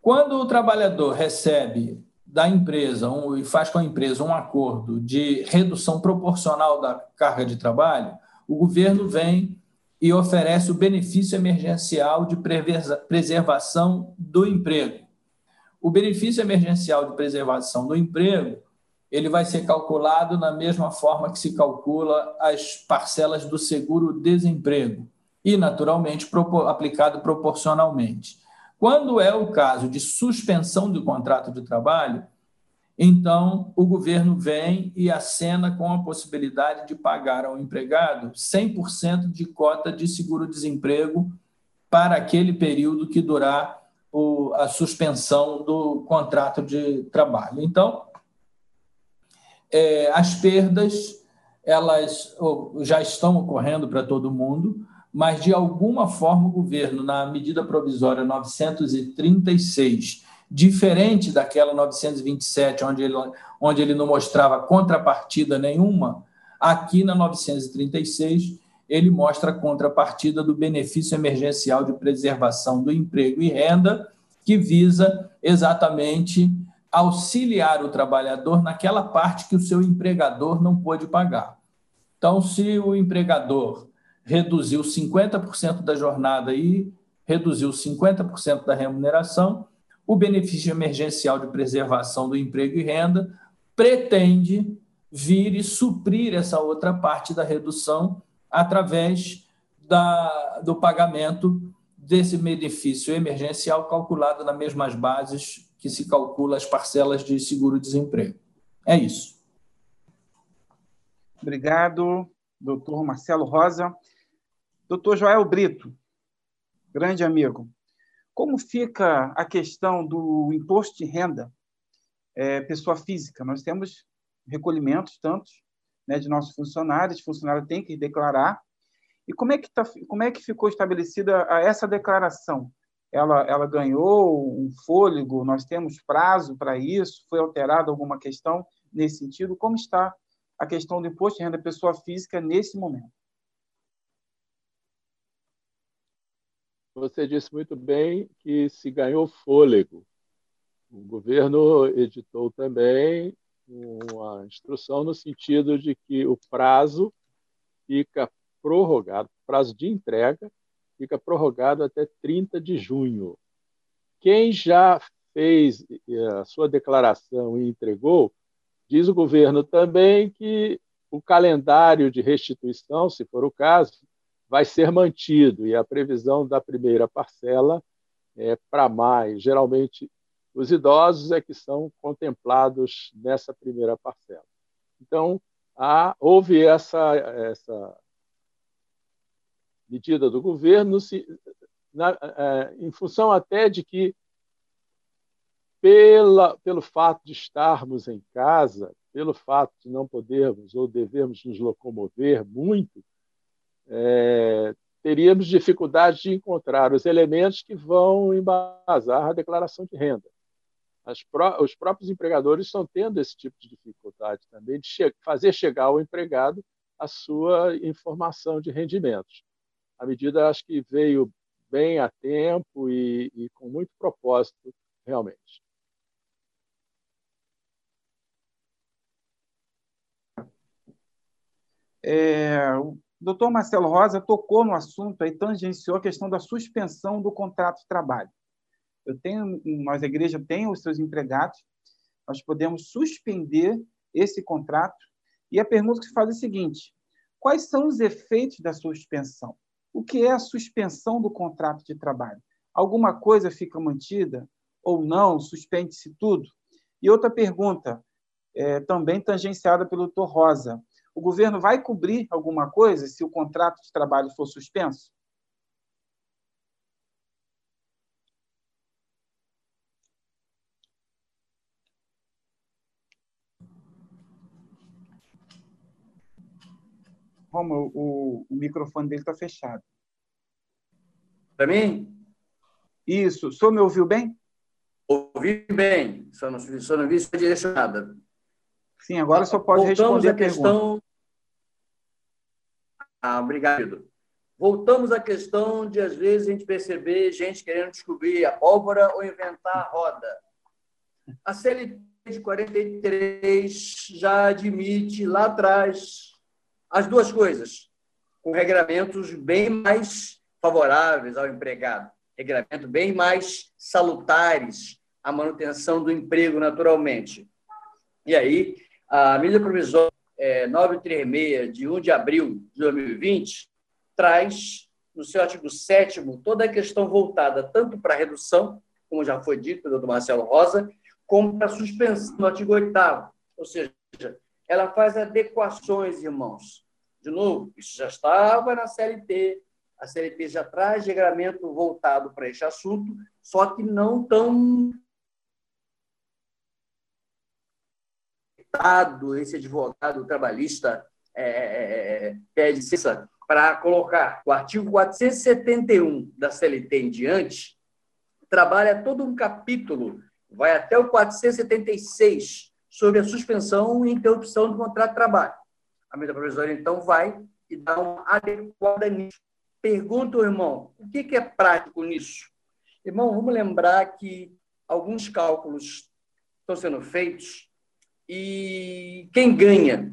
Quando o trabalhador recebe da empresa um, e faz com a empresa um acordo de redução proporcional da carga de trabalho, o governo vem e oferece o benefício emergencial de preservação do emprego. O benefício emergencial de preservação do emprego ele vai ser calculado na mesma forma que se calcula as parcelas do seguro-desemprego e, naturalmente, aplicado proporcionalmente. Quando é o caso de suspensão do contrato de trabalho, então o governo vem e acena com a possibilidade de pagar ao empregado 100% de cota de seguro-desemprego para aquele período que durar a suspensão do contrato de trabalho. Então, é, as perdas elas já estão ocorrendo para todo mundo, mas de alguma forma o governo, na medida provisória 936, diferente daquela 927, onde ele, onde ele não mostrava contrapartida nenhuma, aqui na 936 ele mostra a contrapartida do benefício emergencial de preservação do emprego e renda, que visa exatamente auxiliar o trabalhador naquela parte que o seu empregador não pôde pagar. Então, se o empregador reduziu 50% da jornada e reduziu 50% da remuneração, o benefício emergencial de preservação do emprego e renda pretende vir e suprir essa outra parte da redução através da, do pagamento desse benefício emergencial calculado nas mesmas bases que se calcula as parcelas de seguro-desemprego. É isso. Obrigado, doutor Marcelo Rosa. Doutor Joel Brito, grande amigo, como fica a questão do imposto de renda é, pessoa física? Nós temos recolhimentos tantos né, de nossos funcionários, funcionário tem que declarar. E como é que, tá, como é que ficou estabelecida essa declaração? ela, ela ganhou um fôlego, nós temos prazo para isso, foi alterada alguma questão nesse sentido? Como está a questão do imposto de renda pessoa física nesse momento? Você disse muito bem que se ganhou fôlego. O governo editou também uma instrução no sentido de que o prazo fica prorrogado, prazo de entrega fica prorrogado até 30 de junho. Quem já fez eh, a sua declaração e entregou, diz o governo também que o calendário de restituição, se for o caso, vai ser mantido e a previsão da primeira parcela é para maio. Geralmente, os idosos é que são contemplados nessa primeira parcela. Então, há, houve essa, essa medida do governo, se, na, é, em função até de que, pela, pelo fato de estarmos em casa, pelo fato de não podermos ou devermos nos locomover muito, é, teríamos dificuldade de encontrar os elementos que vão embasar a declaração de renda. Pró os próprios empregadores estão tendo esse tipo de dificuldade também de che fazer chegar ao empregado a sua informação de rendimentos a medida acho que veio bem a tempo e, e com muito propósito, realmente. É, doutor Marcelo Rosa tocou no assunto e tangenciou a questão da suspensão do contrato de trabalho. eu tenho, nós, a igreja tem os seus empregados, nós podemos suspender esse contrato. E a pergunta que se faz é a seguinte: quais são os efeitos da suspensão? O que é a suspensão do contrato de trabalho? Alguma coisa fica mantida ou não? Suspende-se tudo? E outra pergunta, é, também tangenciada pelo doutor Rosa: o governo vai cobrir alguma coisa se o contrato de trabalho for suspenso? Roma, o, o microfone dele está fechado. Para mim? Isso. O senhor me ouviu bem? Ouvi bem, só não, só não vi se direcionada. Sim, agora só pode Voltamos responder a questão. Ah, obrigado. Voltamos à questão de, às vezes, a gente perceber gente querendo descobrir a pólvora ou inventar a roda. A CLT de 43 já admite lá atrás as duas coisas, com regramentos bem mais favoráveis ao empregado, regramentos bem mais salutares à manutenção do emprego naturalmente. E aí, a medida provisória é, 936, de 1 de abril de 2020, traz, no seu artigo 7 toda a questão voltada tanto para a redução, como já foi dito pelo Dr. Marcelo Rosa, como para a suspensão no artigo 8 ou seja, ela faz adequações, irmãos, de novo, isso já estava na CLT, a CLT já traz regramento voltado para este assunto, só que não tão esse advogado trabalhista é, é, é pede licença para colocar o artigo 471 da CLT em diante, trabalha todo um capítulo, vai até o 476, sobre a suspensão e interrupção do contrato de trabalho. A medida provisória, então, vai e dá uma adequada nisso. Pergunta, irmão, o que é prático nisso? Irmão, vamos lembrar que alguns cálculos estão sendo feitos e quem ganha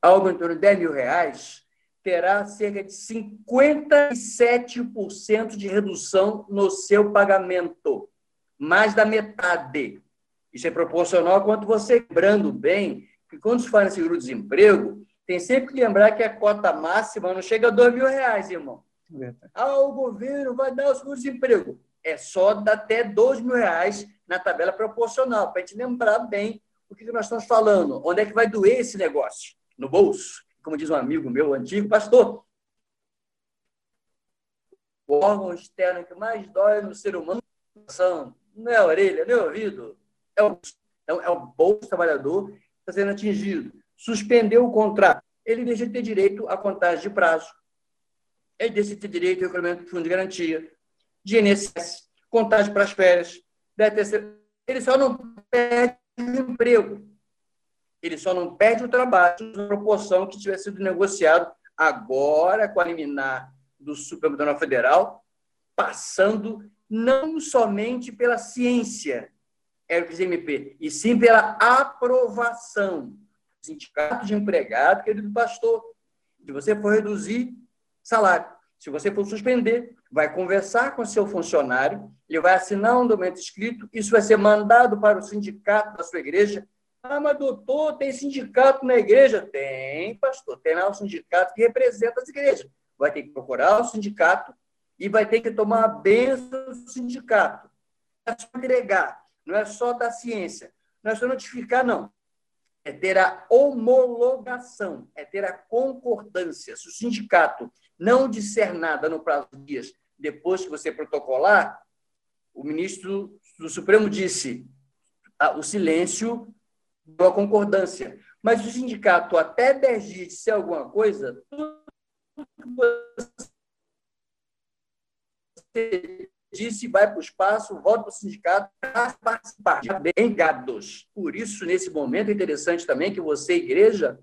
algo em torno de 10 mil reais terá cerca de 57% de redução no seu pagamento, mais da metade. Isso é proporcional a quanto você, lembrando bem, que quando se fala em seguro-desemprego, tem sempre que lembrar que a cota máxima não chega a dois mil reais, irmão. Ah, o governo vai dar o seguro-desemprego. É só até dois mil reais na tabela proporcional, para a gente lembrar bem o que nós estamos falando. Onde é que vai doer esse negócio? No bolso? Como diz um amigo meu antigo, pastor. O órgão externo que mais dói no ser humano não é a orelha, não é o ouvido, é o, é o bolso do trabalhador está sendo atingido, suspendeu o contrato, ele deixa de ter direito à contagem de prazo, ele deixa de ter direito ao recolhimento do fundo de garantia, de INSS, contagem para as férias, ele só não perde emprego, ele só não perde o trabalho na proporção que tiver sido negociado agora com a liminar do Supremo Tribunal Federal, passando não somente pela ciência, RPCMP, e sim pela aprovação do sindicato de empregado, querido pastor. Se você for reduzir salário, se você for suspender, vai conversar com seu funcionário, ele vai assinar um documento escrito, isso vai ser mandado para o sindicato da sua igreja. Ah, mas doutor, tem sindicato na igreja? Tem, pastor, tem lá o sindicato que representa as igrejas. Vai ter que procurar o sindicato e vai ter que tomar a benção do sindicato. É só entregar não é só da ciência, não é só notificar, não. É ter a homologação, é ter a concordância. Se o sindicato não disser nada no prazo de dias depois que você protocolar, o ministro do Supremo disse o silêncio a concordância. Mas o sindicato, até 10 dias disser alguma coisa, tudo que você disse, vai para o espaço, volta para o sindicato para participar. Bem, gados. Por isso, nesse momento, é interessante também que você, igreja,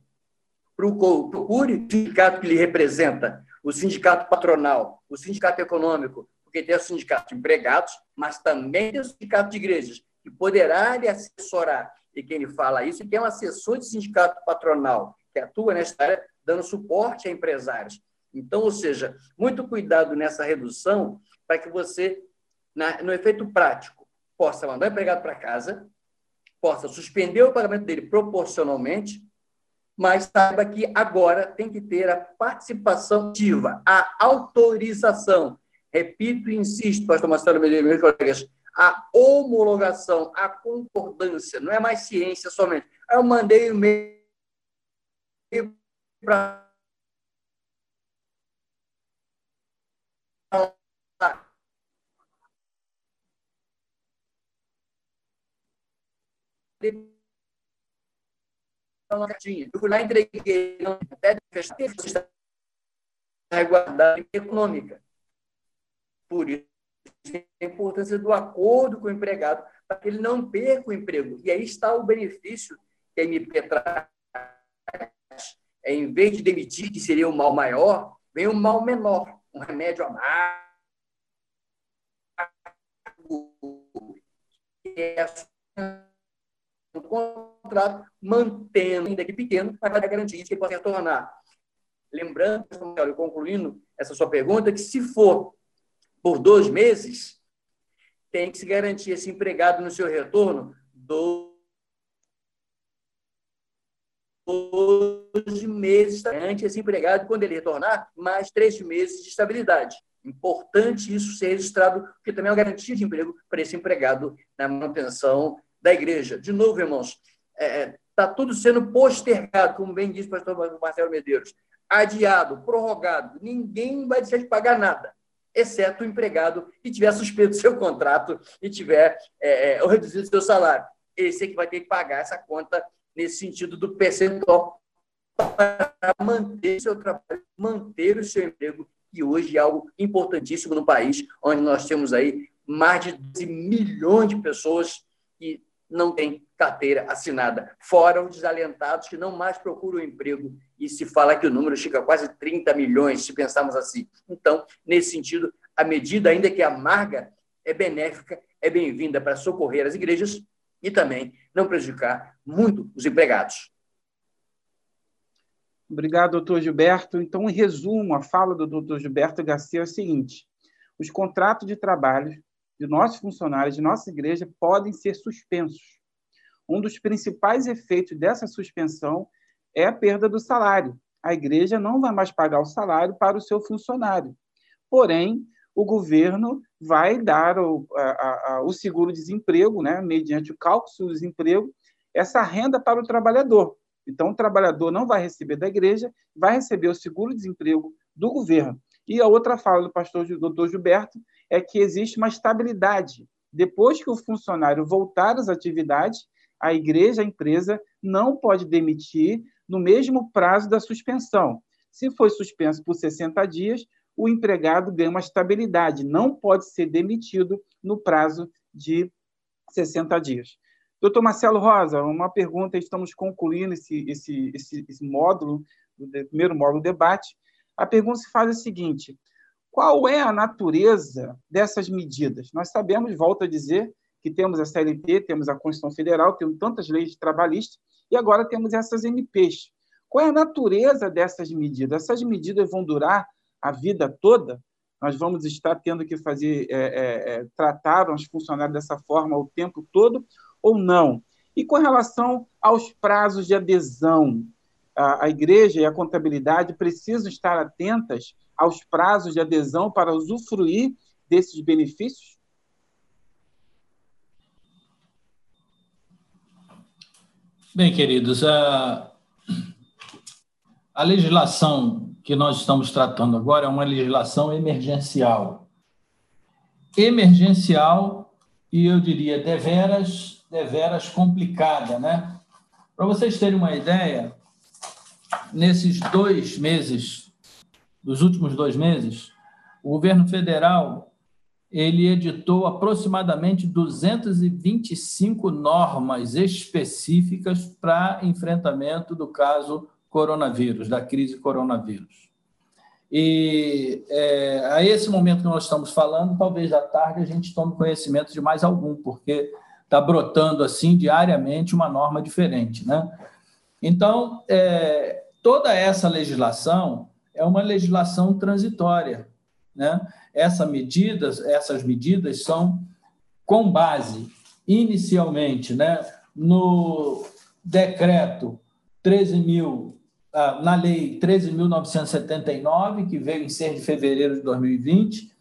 procure o sindicato que lhe representa, o sindicato patronal, o sindicato econômico, porque tem o sindicato de empregados, mas também tem o sindicato de igrejas, que poderá lhe assessorar. E quem lhe fala isso é que é um assessor de sindicato patronal, que atua nesta área, dando suporte a empresários. Então, ou seja, muito cuidado nessa redução, para que você na, no efeito prático, possa mandar o empregado para casa, possa suspender o pagamento dele proporcionalmente, mas saiba que agora tem que ter a participação ativa, a autorização. Repito e insisto, pastor Marcelo Medeiros, meus colegas, a homologação, a concordância, não é mais ciência somente. Eu mandei o e-mail para Eu fui lá e entreguei até fechar guardar econômica. Por isso, a importância do acordo com o empregado, para que ele não perca o emprego. E aí está o benefício que a MP traz. É, em vez de demitir, que seria o mal maior, vem o mal menor, um remédio amargo, que é o contrato, mantendo, ainda que pequeno, para garantir que ele possa retornar. Lembrando, concluindo essa sua pergunta, que se for por dois meses, tem que se garantir esse empregado no seu retorno 12 meses ante esse empregado, quando ele retornar, mais três meses de estabilidade. Importante isso ser registrado, porque também é uma garantia de emprego para esse empregado na manutenção da igreja. De novo, irmãos, está é, tá tudo sendo postergado, como bem disse o pastor Marcelo Medeiros, adiado, prorrogado. Ninguém vai deixar de pagar nada exceto o empregado que tiver suspenso seu contrato e tiver é, é, reduzido seu salário. Esse é que vai ter que pagar essa conta nesse sentido do percentual para manter seu trabalho, manter o seu emprego, que hoje é algo importantíssimo no país, onde nós temos aí mais de 12 milhões de pessoas que não têm carteira assinada, fora os desalentados que não mais procuram emprego. E se fala que o número chega a quase 30 milhões, se pensarmos assim. Então, nesse sentido, a medida, ainda que amarga, é benéfica, é bem-vinda para socorrer as igrejas e também não prejudicar muito os empregados. Obrigado, doutor Gilberto. Então, em resumo, a fala do doutor Gilberto Garcia é a seguinte: os contratos de trabalho de nossos funcionários, de nossa igreja, podem ser suspensos um dos principais efeitos dessa suspensão é a perda do salário. A igreja não vai mais pagar o salário para o seu funcionário. Porém, o governo vai dar o, o seguro-desemprego, né, mediante o cálculo do desemprego, essa renda para o trabalhador. Então, o trabalhador não vai receber da igreja, vai receber o seguro-desemprego do governo. E a outra fala do pastor do doutor Gilberto é que existe uma estabilidade. Depois que o funcionário voltar às atividades, a igreja, a empresa, não pode demitir no mesmo prazo da suspensão. Se foi suspenso por 60 dias, o empregado ganha uma estabilidade, não pode ser demitido no prazo de 60 dias. Doutor Marcelo Rosa, uma pergunta, estamos concluindo esse, esse, esse, esse módulo, o primeiro módulo do debate. A pergunta se faz a seguinte: qual é a natureza dessas medidas? Nós sabemos, volto a dizer, que temos a CLT, temos a Constituição Federal, temos tantas leis trabalhistas, e agora temos essas MPs. Qual é a natureza dessas medidas? Essas medidas vão durar a vida toda? Nós vamos estar tendo que fazer, é, é, é, tratar os funcionários dessa forma o tempo todo ou não? E com relação aos prazos de adesão, a, a igreja e a contabilidade precisam estar atentas aos prazos de adesão para usufruir desses benefícios? Bem, queridos, a, a legislação que nós estamos tratando agora é uma legislação emergencial. Emergencial e eu diria deveras, deveras complicada, né? Para vocês terem uma ideia, nesses dois meses, dos últimos dois meses, o governo federal ele editou aproximadamente 225 normas específicas para enfrentamento do caso coronavírus, da crise coronavírus. E é, a esse momento que nós estamos falando, talvez à tarde a gente tome conhecimento de mais algum, porque está brotando assim diariamente uma norma diferente, né? Então, é, toda essa legislação é uma legislação transitória Né? Essa medidas, essas medidas são com base, inicialmente, né, no decreto 13 mil, ah, na lei 13.979, que veio em 6 de fevereiro de 2020,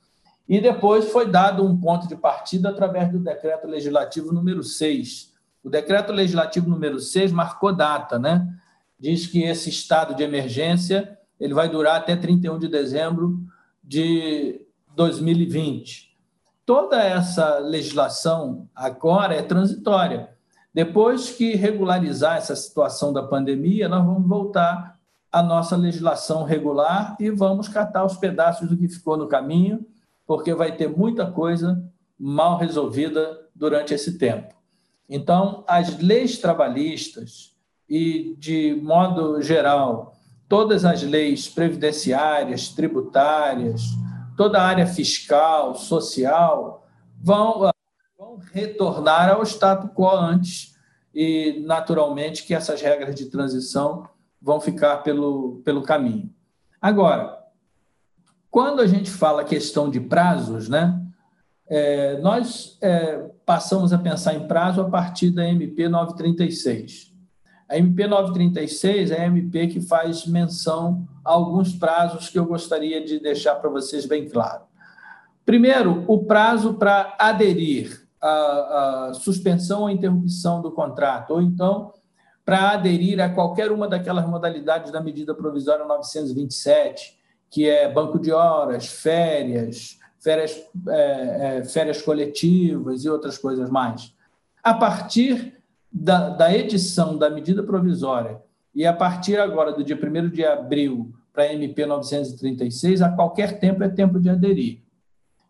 e depois foi dado um ponto de partida através do decreto legislativo número 6. O decreto legislativo número 6 marcou data, né? Diz que esse estado de emergência ele vai durar até 31 de dezembro de 2020. Toda essa legislação agora é transitória. Depois que regularizar essa situação da pandemia, nós vamos voltar à nossa legislação regular e vamos catar os pedaços do que ficou no caminho porque vai ter muita coisa mal resolvida durante esse tempo. Então, as leis trabalhistas e, de modo geral, todas as leis previdenciárias, tributárias, toda a área fiscal, social, vão, vão retornar ao status quo antes e, naturalmente, que essas regras de transição vão ficar pelo, pelo caminho. Agora, quando a gente fala questão de prazos, né, é, nós é, passamos a pensar em prazo a partir da MP 936. A MP 936 é a MP que faz menção a alguns prazos que eu gostaria de deixar para vocês bem claro. Primeiro, o prazo para aderir à, à suspensão ou interrupção do contrato, ou então para aderir a qualquer uma daquelas modalidades da medida provisória 927, que é banco de horas, férias, férias, é, é, férias coletivas e outras coisas mais. A partir da, da edição da medida provisória e a partir agora do dia 1 de abril para MP 936, a qualquer tempo é tempo de aderir.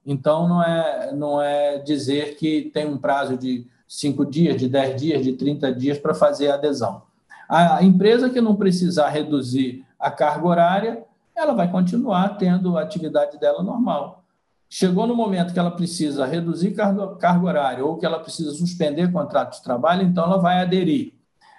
Então, não é, não é dizer que tem um prazo de cinco dias, de 10 dias, de 30 dias para fazer a adesão. A empresa que não precisar reduzir a carga horária, ela vai continuar tendo a atividade dela normal. Chegou no momento que ela precisa reduzir carga, carga horária ou que ela precisa suspender contrato de trabalho, então ela vai aderir.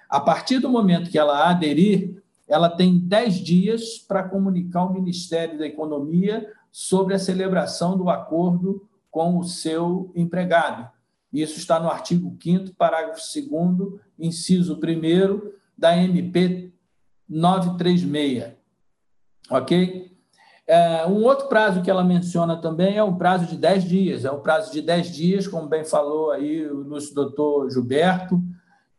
A partir do momento que ela aderir, ela tem 10 dias para comunicar ao Ministério da Economia sobre a celebração do acordo com o seu empregado. Isso está no artigo 5 parágrafo 2 inciso 1 da MP 936 ok? É, um outro prazo que ela menciona também é o prazo de 10 dias, é o prazo de 10 dias, como bem falou aí o nosso doutor Gilberto,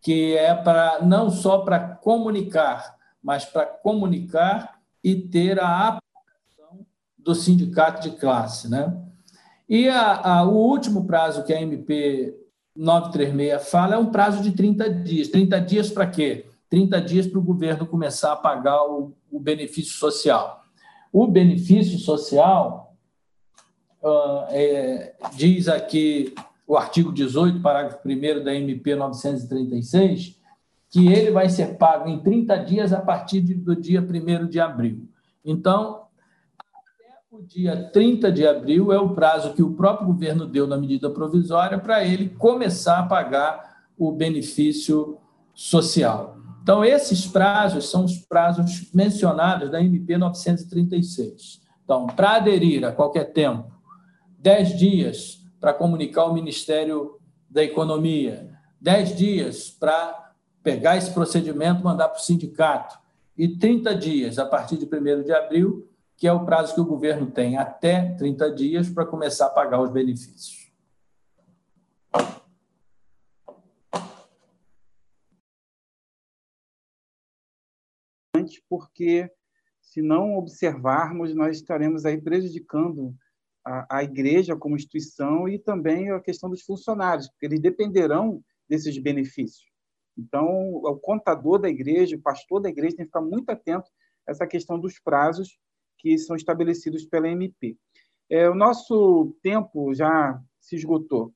que é para não só para comunicar, mas para comunicar e ter a aprovação do sindicato de classe. Né? E a, a, o último prazo que a MP 936 fala é um prazo de 30 dias. 30 dias para quê? 30 dias para o governo começar a pagar o, o benefício social. O benefício social, uh, é, diz aqui o artigo 18, parágrafo 1 da MP 936, que ele vai ser pago em 30 dias a partir do dia 1 de abril. Então, até o dia 30 de abril é o prazo que o próprio governo deu na medida provisória para ele começar a pagar o benefício social. Então, esses prazos são os prazos mencionados da MP 936. Então, para aderir a qualquer tempo, 10 dias para comunicar ao Ministério da Economia, 10 dias para pegar esse procedimento, mandar para o sindicato, e 30 dias a partir de 1 de abril, que é o prazo que o governo tem até 30 dias para começar a pagar os benefícios. Importante porque, se não observarmos, nós estaremos aí prejudicando a, a igreja como instituição e também a questão dos funcionários, porque eles dependerão desses benefícios. Então, o contador da igreja, o pastor da igreja, tem que ficar muito atento a essa questão dos prazos que são estabelecidos pela MP. É, o nosso tempo já se esgotou.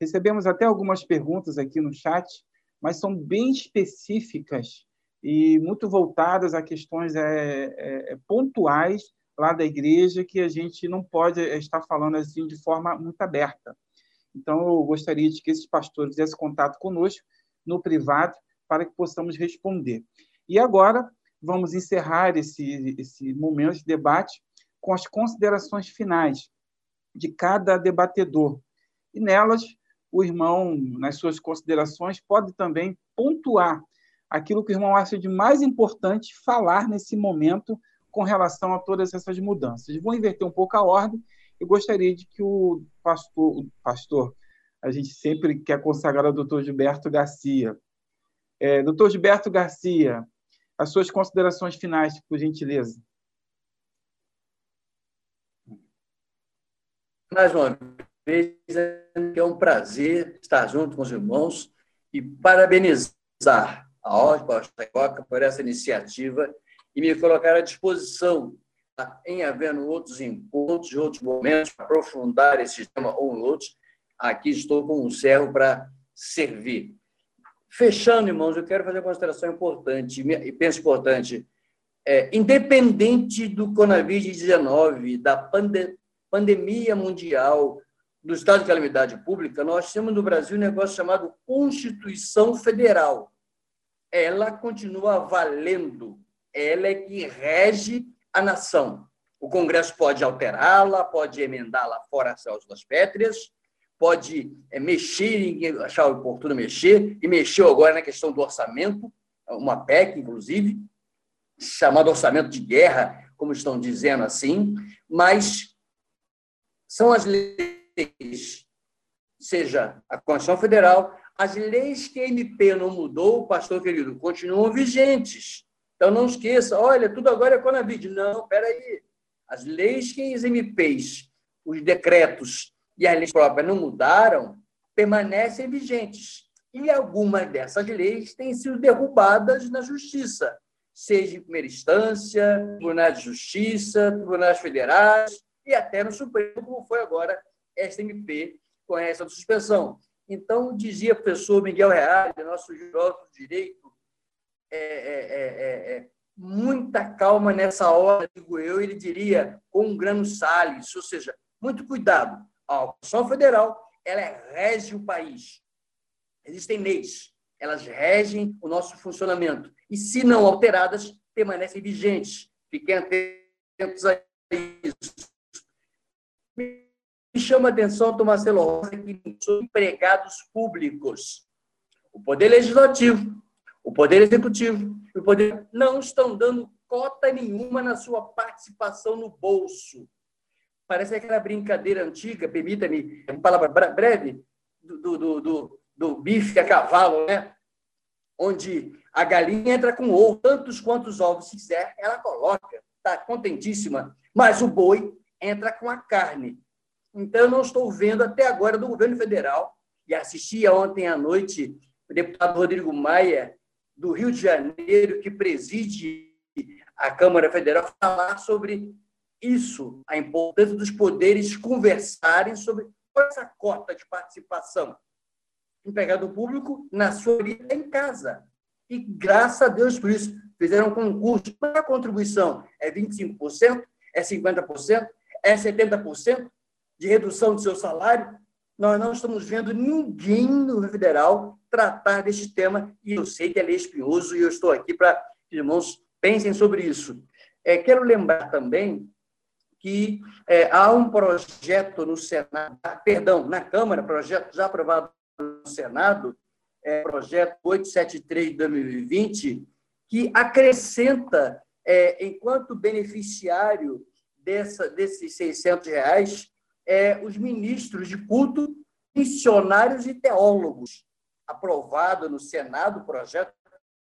Recebemos até algumas perguntas aqui no chat, mas são bem específicas e muito voltadas a questões é, é, é, pontuais lá da igreja que a gente não pode estar falando assim de forma muito aberta. Então, eu gostaria de que esses pastores fizessem contato conosco no privado para que possamos responder. E agora, vamos encerrar esse, esse momento de debate com as considerações finais de cada debatedor. E nelas, o irmão, nas suas considerações, pode também pontuar aquilo que o irmão acha de mais importante falar nesse momento com relação a todas essas mudanças. Vou inverter um pouco a ordem. Eu gostaria de que o pastor, o pastor a gente sempre quer consagrar ao doutor Gilberto Garcia. É, doutor Gilberto Garcia, as suas considerações finais, por gentileza. Mais uma vez, é um prazer estar junto com os irmãos e parabenizar a Ospa Coca por essa iniciativa e me colocar à disposição, tá? em havendo outros encontros, outros momentos, para aprofundar esse tema ou outros, aqui estou com um servo para servir. Fechando, irmãos, eu quero fazer uma consideração importante, e penso importante. É, independente do Covid-19, da pande pandemia mundial, do estado de calamidade pública, nós temos no Brasil um negócio chamado Constituição Federal. Ela continua valendo, ela é que rege a nação. O Congresso pode alterá-la, pode emendá-la fora as cláusulas pétreas, pode é, mexer em achar oportuno mexer, e mexeu agora na questão do orçamento, uma PEC, inclusive, chamado orçamento de guerra, como estão dizendo assim, mas são as leis, seja a Constituição Federal, as leis que a MP não mudou, pastor querido, continuam vigentes. Então não esqueça, olha, tudo agora é Conavide. Não, espera aí. As leis que as MPs, os decretos e as leis próprias não mudaram, permanecem vigentes. E algumas dessas leis têm sido derrubadas na justiça, seja em primeira instância, tribunais de justiça, tribunais federais e até no Supremo, como foi agora esta MP com essa suspensão. Então, dizia o professor Miguel Real, nosso filósofo de direito, é, é, é, é, muita calma nessa hora, digo eu, ele diria com um grano sales, ou seja, muito cuidado, a Constituição Federal ela rege o país. Existem leis, elas regem o nosso funcionamento. E, se não alteradas, permanecem vigentes. Fiquem atentos a isso. Chama a atenção, Marcelo Rosa, que são empregados públicos. O Poder Legislativo, o Poder Executivo e o Poder não estão dando cota nenhuma na sua participação no bolso. Parece aquela brincadeira antiga, permita-me uma palavra breve, do, do, do, do, bife a cavalo, né? onde a galinha entra com ovo, tantos quantos ovos quiser, ela coloca, está contentíssima, mas o boi entra com a carne. Então, eu não estou vendo até agora do governo federal, e assistia ontem à noite o deputado Rodrigo Maia, do Rio de Janeiro, que preside a Câmara Federal, falar sobre isso, a importância dos poderes conversarem sobre essa cota de participação. Empregado público, na sua vida, em casa. E, graças a Deus por isso, fizeram um concurso. A contribuição é 25%, é 50%, é 70% de redução do seu salário. Nós não estamos vendo ninguém no federal tratar deste tema, e eu sei que ele é espinhoso, e eu estou aqui para que os irmãos pensem sobre isso. É, quero lembrar também que é, há um projeto no Senado, perdão, na Câmara, projeto já aprovado no Senado, é, projeto 873 de 2020, que acrescenta, é, enquanto beneficiário dessa, desses 600 reais, é, os ministros de culto, missionários e teólogos. Aprovado no Senado o projeto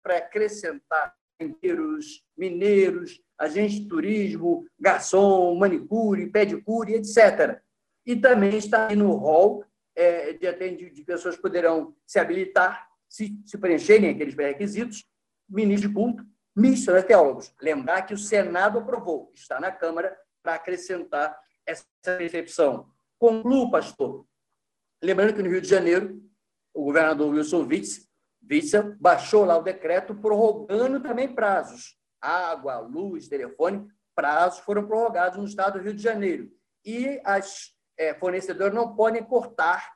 para acrescentar mineiros, mineiros, agente de turismo, garçom, manicure, pedicure, etc. E também está aí no rol é, de, de, de pessoas que poderão se habilitar, se, se preencherem aqueles requisitos, ministro de culto, missionários teólogos. Lembrar que o Senado aprovou, está na Câmara, para acrescentar essa percepção. Concluo, pastor, lembrando que no Rio de Janeiro, o governador Wilson Witzel, baixou lá o decreto prorrogando também prazos água, luz, telefone, prazos foram prorrogados no estado do Rio de Janeiro. E as é, fornecedoras não podem cortar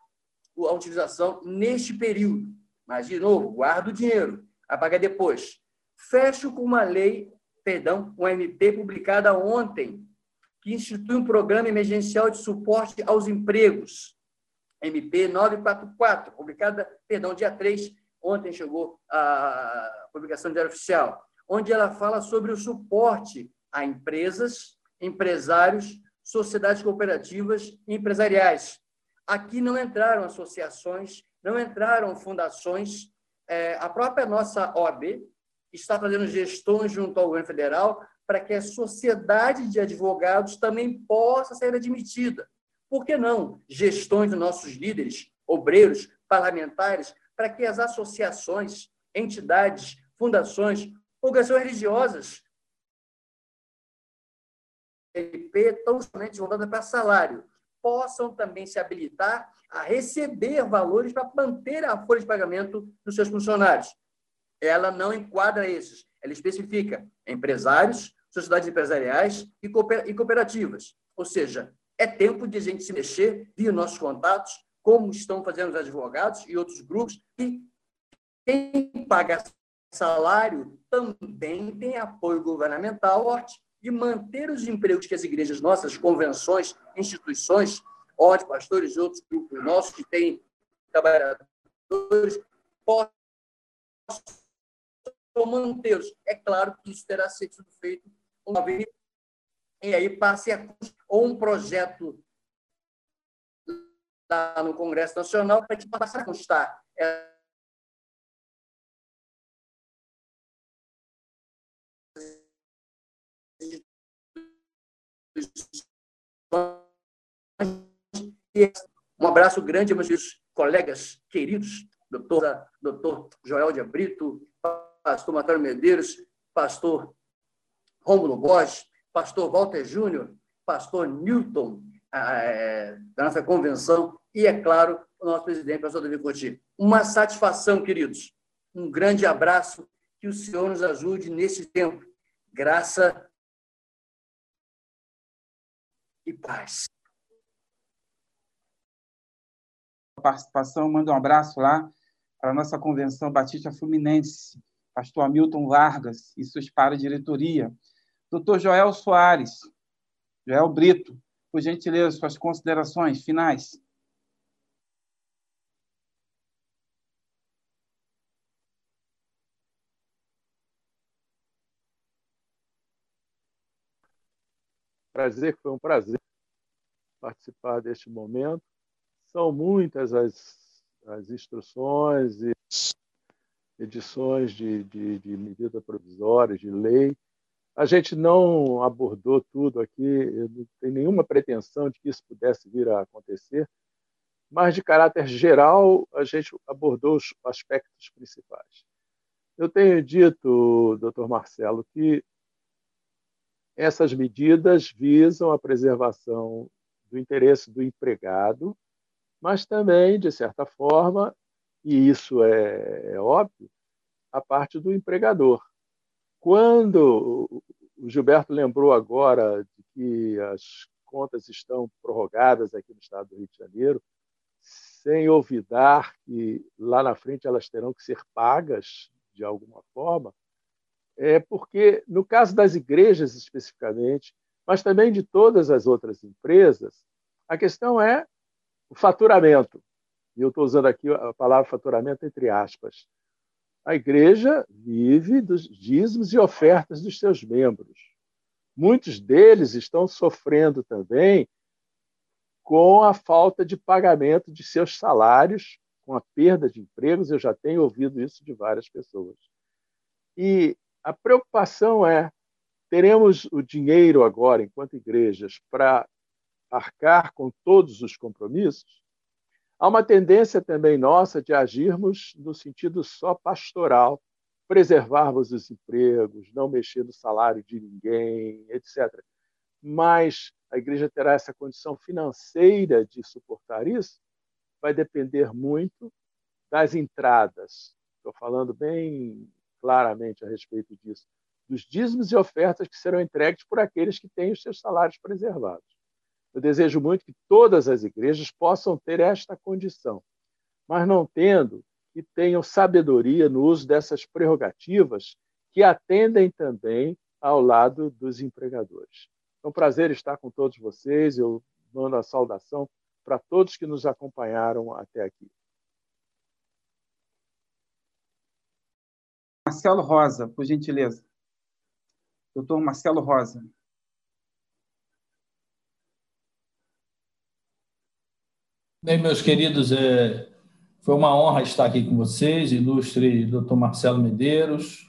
a utilização neste período. Mas, de novo, guarda o dinheiro, a pagar depois. Fecho com uma lei, perdão, uma MP publicada ontem, que institui um programa emergencial de suporte aos empregos, MP 944, publicada, perdão, dia 3, ontem chegou a publicação diário oficial, onde ela fala sobre o suporte a empresas, empresários, sociedades cooperativas e empresariais. Aqui não entraram associações, não entraram fundações, é, a própria nossa OAB está fazendo gestões junto ao governo federal para que a sociedade de advogados também possa ser admitida. Por que não gestões dos nossos líderes, obreiros, parlamentares, para que as associações, entidades, fundações, organizações religiosas tão somente voltadas para salário, possam também se habilitar a receber valores para manter a folha de pagamento dos seus funcionários. Ela não enquadra esses, ela especifica empresários, sociedades empresariais e cooperativas. Ou seja, é tempo de a gente se mexer via nossos contatos, como estão fazendo os advogados e outros grupos, e quem paga salário também tem apoio governamental de manter os empregos que as igrejas, nossas convenções, instituições, ordens, pastores e outros grupos nossos que têm trabalhadores, possam mantê-los. É claro que isso terá sido feito e aí passe a ou um projeto lá no Congresso Nacional para que passe a constar um abraço grande aos meus colegas queridos, doutor, doutor Joel de Abrito, pastor Matário Medeiros, pastor Rômulo Borges, pastor Walter Júnior, pastor Newton, é, da nossa convenção, e, é claro, o nosso presidente, pastor Davi Coutinho. Uma satisfação, queridos. Um grande abraço. Que o Senhor nos ajude nesse tempo. Graça e paz. Participação, manda um abraço lá para a nossa convenção Batista Fluminense, pastor Hamilton Vargas e seus para diretoria. Doutor Joel Soares, Joel Brito, por gentileza, suas considerações finais. Prazer, foi um prazer participar deste momento. São muitas as, as instruções e edições de, de, de medida provisória, de lei, a gente não abordou tudo aqui, não tenho nenhuma pretensão de que isso pudesse vir a acontecer, mas de caráter geral, a gente abordou os aspectos principais. Eu tenho dito, doutor Marcelo, que essas medidas visam a preservação do interesse do empregado, mas também, de certa forma, e isso é, é óbvio, a parte do empregador. Quando o Gilberto lembrou agora de que as contas estão prorrogadas aqui no estado do Rio de Janeiro, sem olvidar que lá na frente elas terão que ser pagas de alguma forma, é porque, no caso das igrejas especificamente, mas também de todas as outras empresas, a questão é o faturamento. E eu estou usando aqui a palavra faturamento entre aspas. A igreja vive dos dízimos e ofertas dos seus membros. Muitos deles estão sofrendo também com a falta de pagamento de seus salários, com a perda de empregos. Eu já tenho ouvido isso de várias pessoas. E a preocupação é: teremos o dinheiro agora, enquanto igrejas, para arcar com todos os compromissos? Há uma tendência também nossa de agirmos no sentido só pastoral, preservarmos os empregos, não mexer no salário de ninguém, etc. Mas a igreja terá essa condição financeira de suportar isso? Vai depender muito das entradas. Estou falando bem claramente a respeito disso. Dos dízimos e ofertas que serão entregues por aqueles que têm os seus salários preservados. Eu desejo muito que todas as igrejas possam ter esta condição, mas não tendo, que tenham sabedoria no uso dessas prerrogativas que atendem também ao lado dos empregadores. É um prazer estar com todos vocês. Eu mando a saudação para todos que nos acompanharam até aqui. Marcelo Rosa, por gentileza. Doutor Marcelo Rosa. Bem, meus queridos, é, foi uma honra estar aqui com vocês, ilustre doutor Marcelo Medeiros,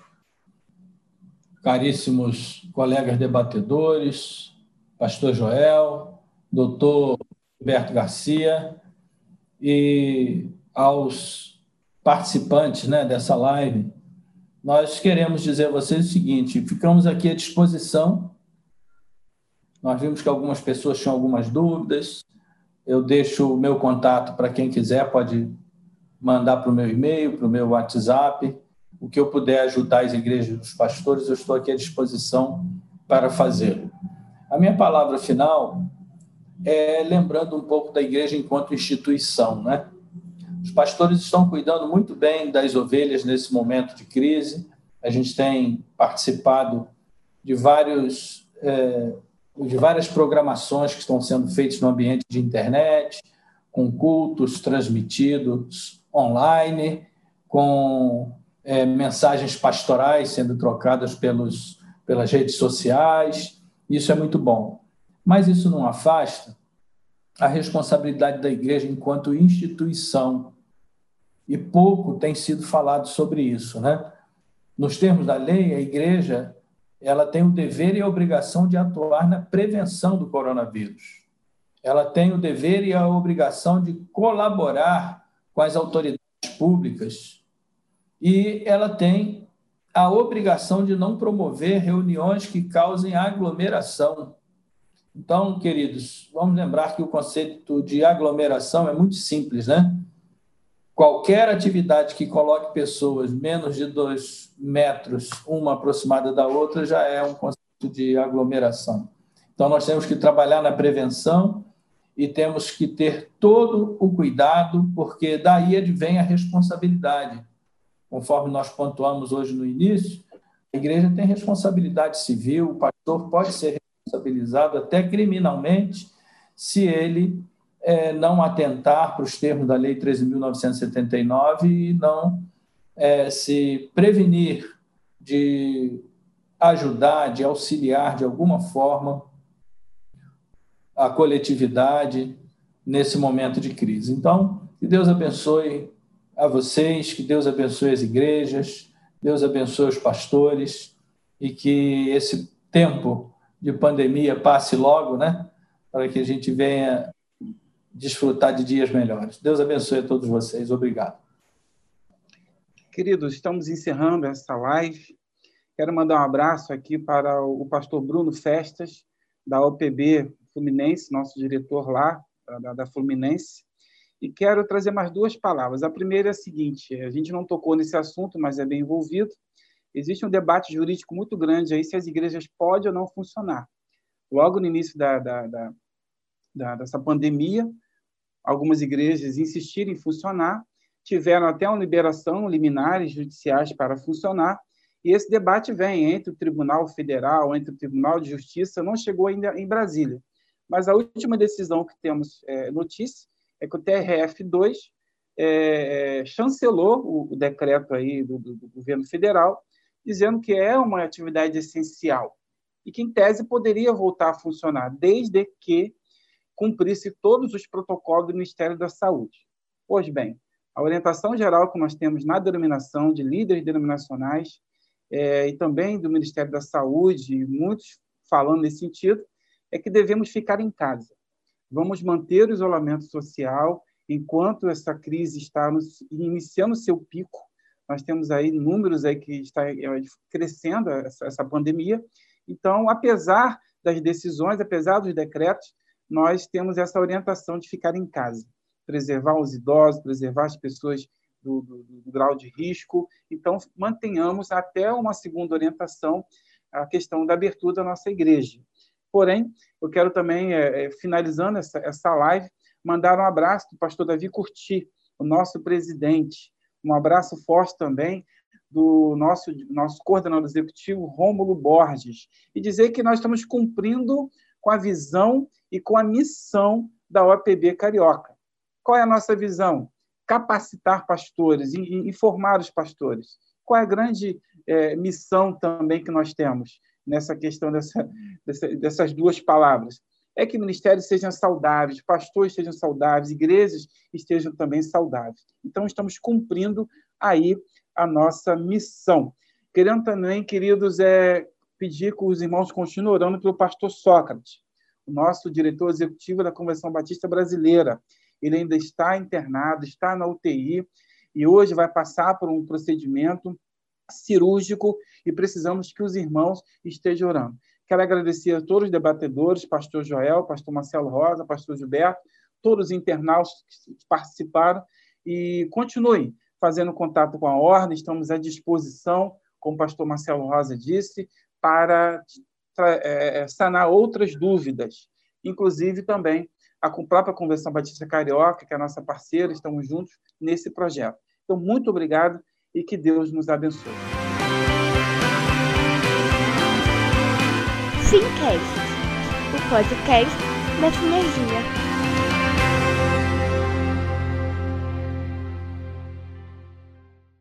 caríssimos colegas debatedores, pastor Joel, doutor Roberto Garcia e aos participantes né, dessa live, nós queremos dizer a vocês o seguinte: ficamos aqui à disposição. Nós vimos que algumas pessoas tinham algumas dúvidas. Eu deixo o meu contato para quem quiser, pode mandar para o meu e-mail, para o meu WhatsApp. O que eu puder ajudar as igrejas dos pastores, eu estou aqui à disposição para fazê-lo. A minha palavra final é lembrando um pouco da igreja enquanto instituição, né? Os pastores estão cuidando muito bem das ovelhas nesse momento de crise. A gente tem participado de vários é, de várias programações que estão sendo feitas no ambiente de internet, com cultos transmitidos online, com é, mensagens pastorais sendo trocadas pelos, pelas redes sociais. Isso é muito bom. Mas isso não afasta a responsabilidade da igreja enquanto instituição. E pouco tem sido falado sobre isso, né? Nos termos da lei, a igreja ela tem o dever e a obrigação de atuar na prevenção do coronavírus. Ela tem o dever e a obrigação de colaborar com as autoridades públicas e ela tem a obrigação de não promover reuniões que causem aglomeração então, queridos, vamos lembrar que o conceito de aglomeração é muito simples, né? Qualquer atividade que coloque pessoas menos de dois metros, uma aproximada da outra, já é um conceito de aglomeração. Então, nós temos que trabalhar na prevenção e temos que ter todo o cuidado, porque daí advém a responsabilidade. Conforme nós pontuamos hoje no início, a igreja tem responsabilidade civil, o pastor pode ser responsabilizado até criminalmente se ele é, não atentar para os termos da Lei 13.979 e não é, se prevenir de ajudar, de auxiliar de alguma forma a coletividade nesse momento de crise. Então, que Deus abençoe a vocês, que Deus abençoe as igrejas, Deus abençoe os pastores e que esse tempo de pandemia passe logo, né? Para que a gente venha desfrutar de dias melhores. Deus abençoe a todos vocês. Obrigado. Queridos, estamos encerrando essa live. Quero mandar um abraço aqui para o pastor Bruno Festas, da OPB Fluminense, nosso diretor lá, da, Fluminense. E quero trazer mais duas palavras. A primeira é a seguinte: a gente não tocou nesse assunto, mas é bem envolvido existe um debate jurídico muito grande aí se as igrejas podem ou não funcionar. Logo no início da, da, da dessa pandemia, algumas igrejas insistiram em funcionar, tiveram até uma liberação liminares judiciais para funcionar, e esse debate vem entre o Tribunal Federal, entre o Tribunal de Justiça, não chegou ainda em Brasília. Mas a última decisão que temos é, notícia é que o TRF2 é, chancelou o, o decreto aí do, do, do governo federal dizendo que é uma atividade essencial e que, em tese, poderia voltar a funcionar, desde que cumprisse todos os protocolos do Ministério da Saúde. Pois bem, a orientação geral que nós temos na denominação de líderes denominacionais é, e também do Ministério da Saúde, muitos falando nesse sentido, é que devemos ficar em casa. Vamos manter o isolamento social enquanto essa crise está iniciando seu pico nós temos aí números aí que está é, crescendo essa, essa pandemia. Então, apesar das decisões, apesar dos decretos, nós temos essa orientação de ficar em casa, preservar os idosos, preservar as pessoas do, do, do, grau de risco. Então, mantenhamos até uma segunda orientação a questão da abertura da nossa igreja. Porém, eu quero também, é, é finalizando essa, essa live, mandar um abraço do pastor Davi Curti, o nosso presidente, um abraço forte também do nosso, nosso coordenador executivo, Rômulo Borges, e dizer que nós estamos cumprindo com a visão e com a missão da OPB Carioca. Qual é a nossa visão? Capacitar pastores, informar os pastores. Qual é a grande é, missão também que nós temos nessa questão dessa, dessa, dessas duas palavras? É que ministérios sejam saudáveis, pastores sejam saudáveis, igrejas estejam também saudáveis. Então, estamos cumprindo aí a nossa missão. Querendo também, queridos, é pedir que os irmãos continuem orando pelo pastor Sócrates, o nosso diretor executivo da Convenção Batista Brasileira. Ele ainda está internado, está na UTI e hoje vai passar por um procedimento cirúrgico e precisamos que os irmãos estejam orando. Quero agradecer a todos os debatedores, pastor Joel, pastor Marcelo Rosa, pastor Gilberto, todos os internautas que participaram e continuem fazendo contato com a ordem, estamos à disposição, como o pastor Marcelo Rosa disse, para é, sanar outras dúvidas, inclusive também a própria Convenção Batista Carioca, que é a nossa parceira, estamos juntos nesse projeto. Então, muito obrigado e que Deus nos abençoe. Simcast, o podcast da Sinergia.